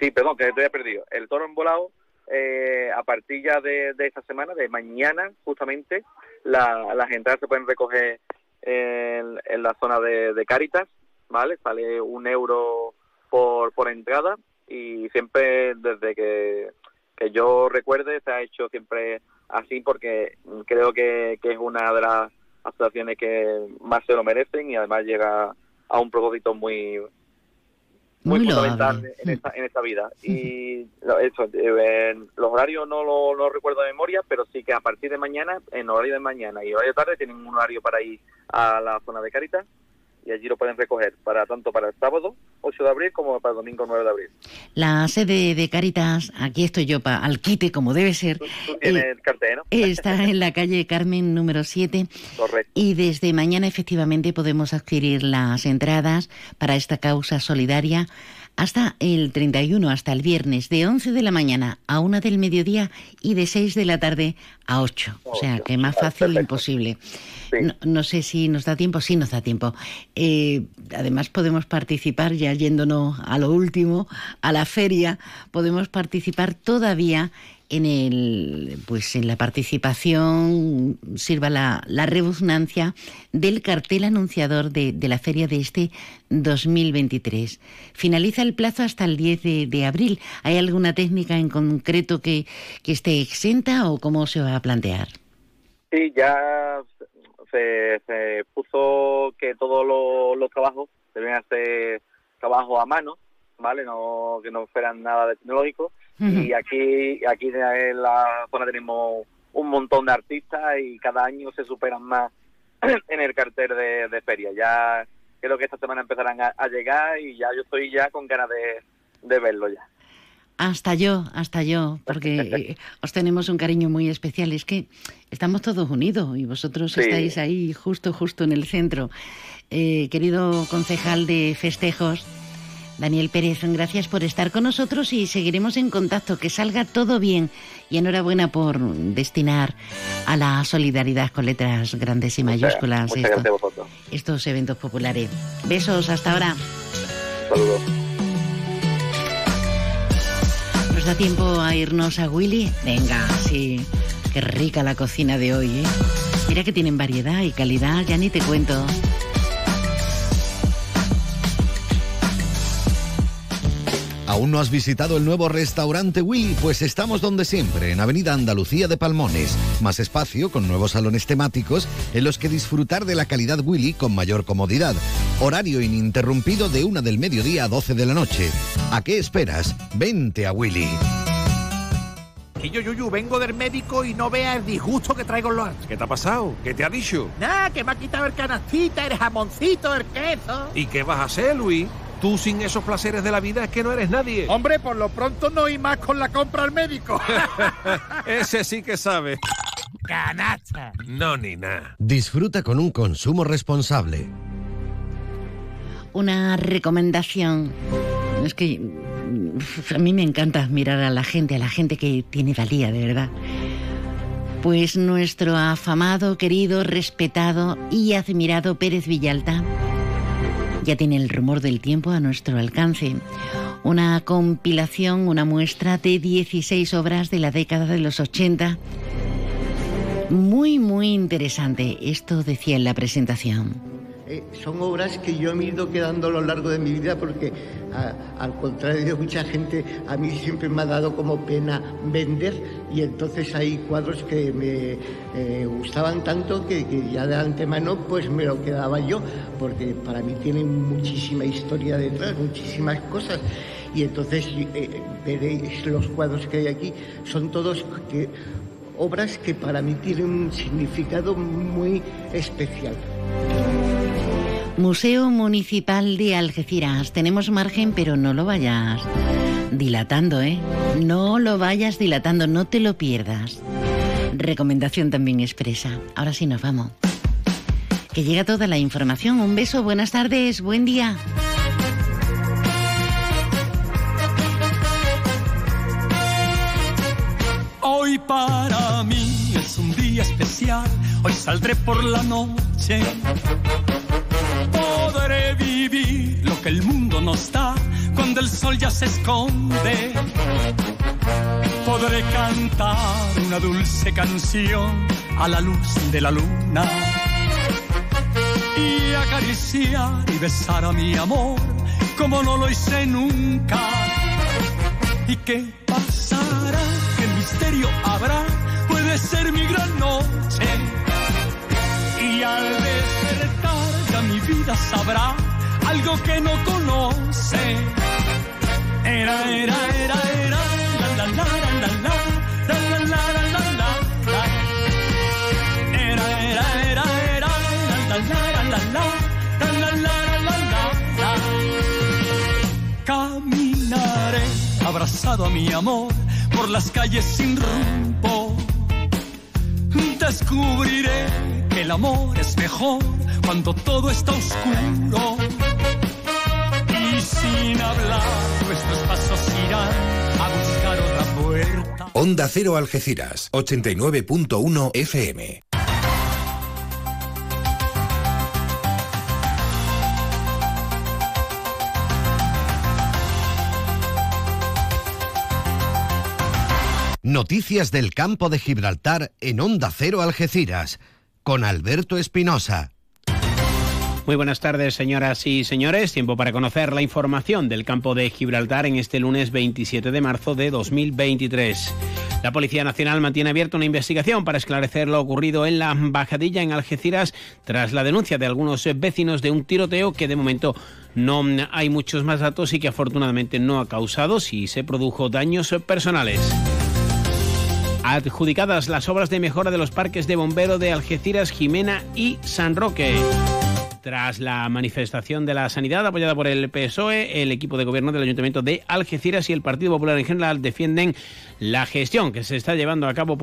sí, perdón, que te había perdido. El toro embolado, eh, a partir ya de, de esta semana, de mañana, justamente, la- las entradas se pueden recoger en, la zona de, de Cáritas, ¿vale? Sale un euro por, por entrada y siempre desde que, que yo recuerde se ha hecho siempre así porque creo que, que es una de las asociaciones que más se lo merecen y además llega a un propósito muy muy, Muy fundamental loable. en esta, en esta vida. [LAUGHS] Y lo- eso, eh, en los horarios no lo no recuerdo de memoria, pero sí que a partir de mañana, en horario de mañana y horario de tarde, tienen un horario para ir a la zona de Caritas y allí lo pueden recoger para tanto para el sábado 8 de abril como para el domingo 9 de abril. La sede de Caritas, aquí estoy yo para al quite como debe ser. Tú tienes eh, el cartel, ¿no? Está en la calle Carmen número 7 Correcto. y desde mañana efectivamente podemos adquirir las entradas para esta causa solidaria hasta el 31, hasta el viernes, de 11 de la mañana a 1 del mediodía y de 6 de la tarde a 8. O sea, que más fácil imposible. No, no sé si nos da tiempo, sí nos da tiempo. Eh, además podemos participar, ya yéndonos a lo último, a la feria, podemos participar todavía en el pues en la participación sirva la, la rebusnancia del cartel anunciador de, de la feria de este 2023. Finaliza el plazo hasta el 10 de, abril. ¿Hay alguna técnica en concreto que, que esté exenta o cómo se va a plantear? Sí, ya se, se puso que todos los, trabajos deben hacer trabajo a mano, ¿vale? No que no fueran nada de tecnológico. Y aquí aquí en la zona tenemos un montón de artistas y cada año se superan más [CLEARS THROAT] en el cartel de, de feria. Ya creo que esta semana empezarán a, a llegar y ya yo estoy ya con ganas de, de verlo ya. Hasta yo, hasta yo, porque [LAUGHS] eh, os tenemos un cariño muy especial. Es que estamos todos unidos y vosotros Sí. estáis ahí justo, justo en el centro. Eh, querido concejal de festejos, Daniel Pérez, gracias por estar con nosotros y seguiremos en contacto. Que salga todo bien y enhorabuena por destinar a la solidaridad con letras grandes y mayúsculas Muchas estos eventos populares. Besos, hasta ahora. Saludos. ¿Nos da tiempo a irnos a Willy? Venga, sí. Qué rica la cocina de hoy, ¿eh? Mira que tienen variedad y calidad, ya ni te cuento. ¿Aún no has visitado el nuevo restaurante Willy? Pues estamos donde siempre, en Avenida Andalucía de Palmones. Más espacio, con nuevos salones temáticos en los que disfrutar de la calidad Willy con mayor comodidad. Horario ininterrumpido de una del mediodía a 12 de la noche. ¿A qué esperas? Vente a Willy. Que yo, Yuyu, vengo del médico y no vea el disgusto que traigo en los... ¿Qué te ha pasado? ¿Qué te ha dicho? Nada, que me ha quitado el canastita, el jamoncito, el queso. ¿Y qué vas a hacer, Luis? Tú sin esos placeres de la vida es que no eres nadie. Hombre, por lo pronto no hay más con la compra al médico. [LAUGHS] Ese sí que sabe. Canasta. No, ni nada. Disfruta con un consumo responsable. Una recomendación. Es que mm, a mí me encanta mirar a la gente, a la gente que tiene valía, de verdad. Pues nuestro afamado, querido, respetado y admirado Pérez Villalta ya tiene el rumor del tiempo a nuestro alcance. Una compilación, una muestra de 16 obras de la década de los 80. Muy, muy interesante. Esto decía en la presentación. Eh, son obras que yo me he ido quedando a lo largo de mi vida porque, al contrario de mucha gente, a mí siempre me ha dado como pena vender y entonces hay cuadros que me eh, gustaban tanto que, ya de antemano pues me lo quedaba yo porque para mí tienen muchísima historia detrás, muchísimas cosas y entonces eh, veréis los cuadros que hay aquí, son todos obras que para mí tienen un significado muy especial. Museo Municipal de Algeciras. Tenemos margen, pero no lo vayas dilatando, ¿eh? No lo vayas dilatando, no te lo pierdas. Recomendación también expresa. Ahora sí nos vamos. Que llega toda la información. Un beso, buenas tardes, buen día. Hoy para mí es un día especial, hoy saldré por la noche. Podré vivir lo que el mundo nos da cuando el sol ya se esconde. Podré cantar una dulce canción a la luz de la luna. Y acariciar y besar a mi amor como no lo hice nunca. ¿Y qué pasará? ¿Qué misterio habrá? Puede ser mi gran noche. Y al vida sabrá algo que no conoce. Era, era, era, era, la, la, la, la, la, la, la, la, la, la, la. Era, era, era, era, la, la, la, la, la, la, la, la, la, la, la. Caminaré abrazado a mi amor por las calles sin rumbo. Descubriré que el amor es mejor cuando todo está oscuro. Y sin hablar, nuestros pasos irán a buscar otra puerta. Onda Cero Algeciras, 89.1 FM. Noticias del campo de Gibraltar en Onda Cero Algeciras, con Alberto Espinosa. Muy buenas tardes, señoras y señores. Tiempo para conocer la información del campo de Gibraltar en este lunes 27 de marzo de 2023. La Policía Nacional mantiene abierta una investigación para esclarecer lo ocurrido en la bajadilla en Algeciras tras la denuncia de algunos vecinos de un tiroteo que de momento no hay muchos más datos y que afortunadamente no ha causado si se produjo daños personales adjudicadas las obras de mejora de los parques de bombero de Algeciras, Jimena y San Roque. Tras la manifestación de la sanidad apoyada por el PSOE, el equipo de gobierno del Ayuntamiento de Algeciras y el Partido Popular en general defienden la gestión que se está llevando a cabo por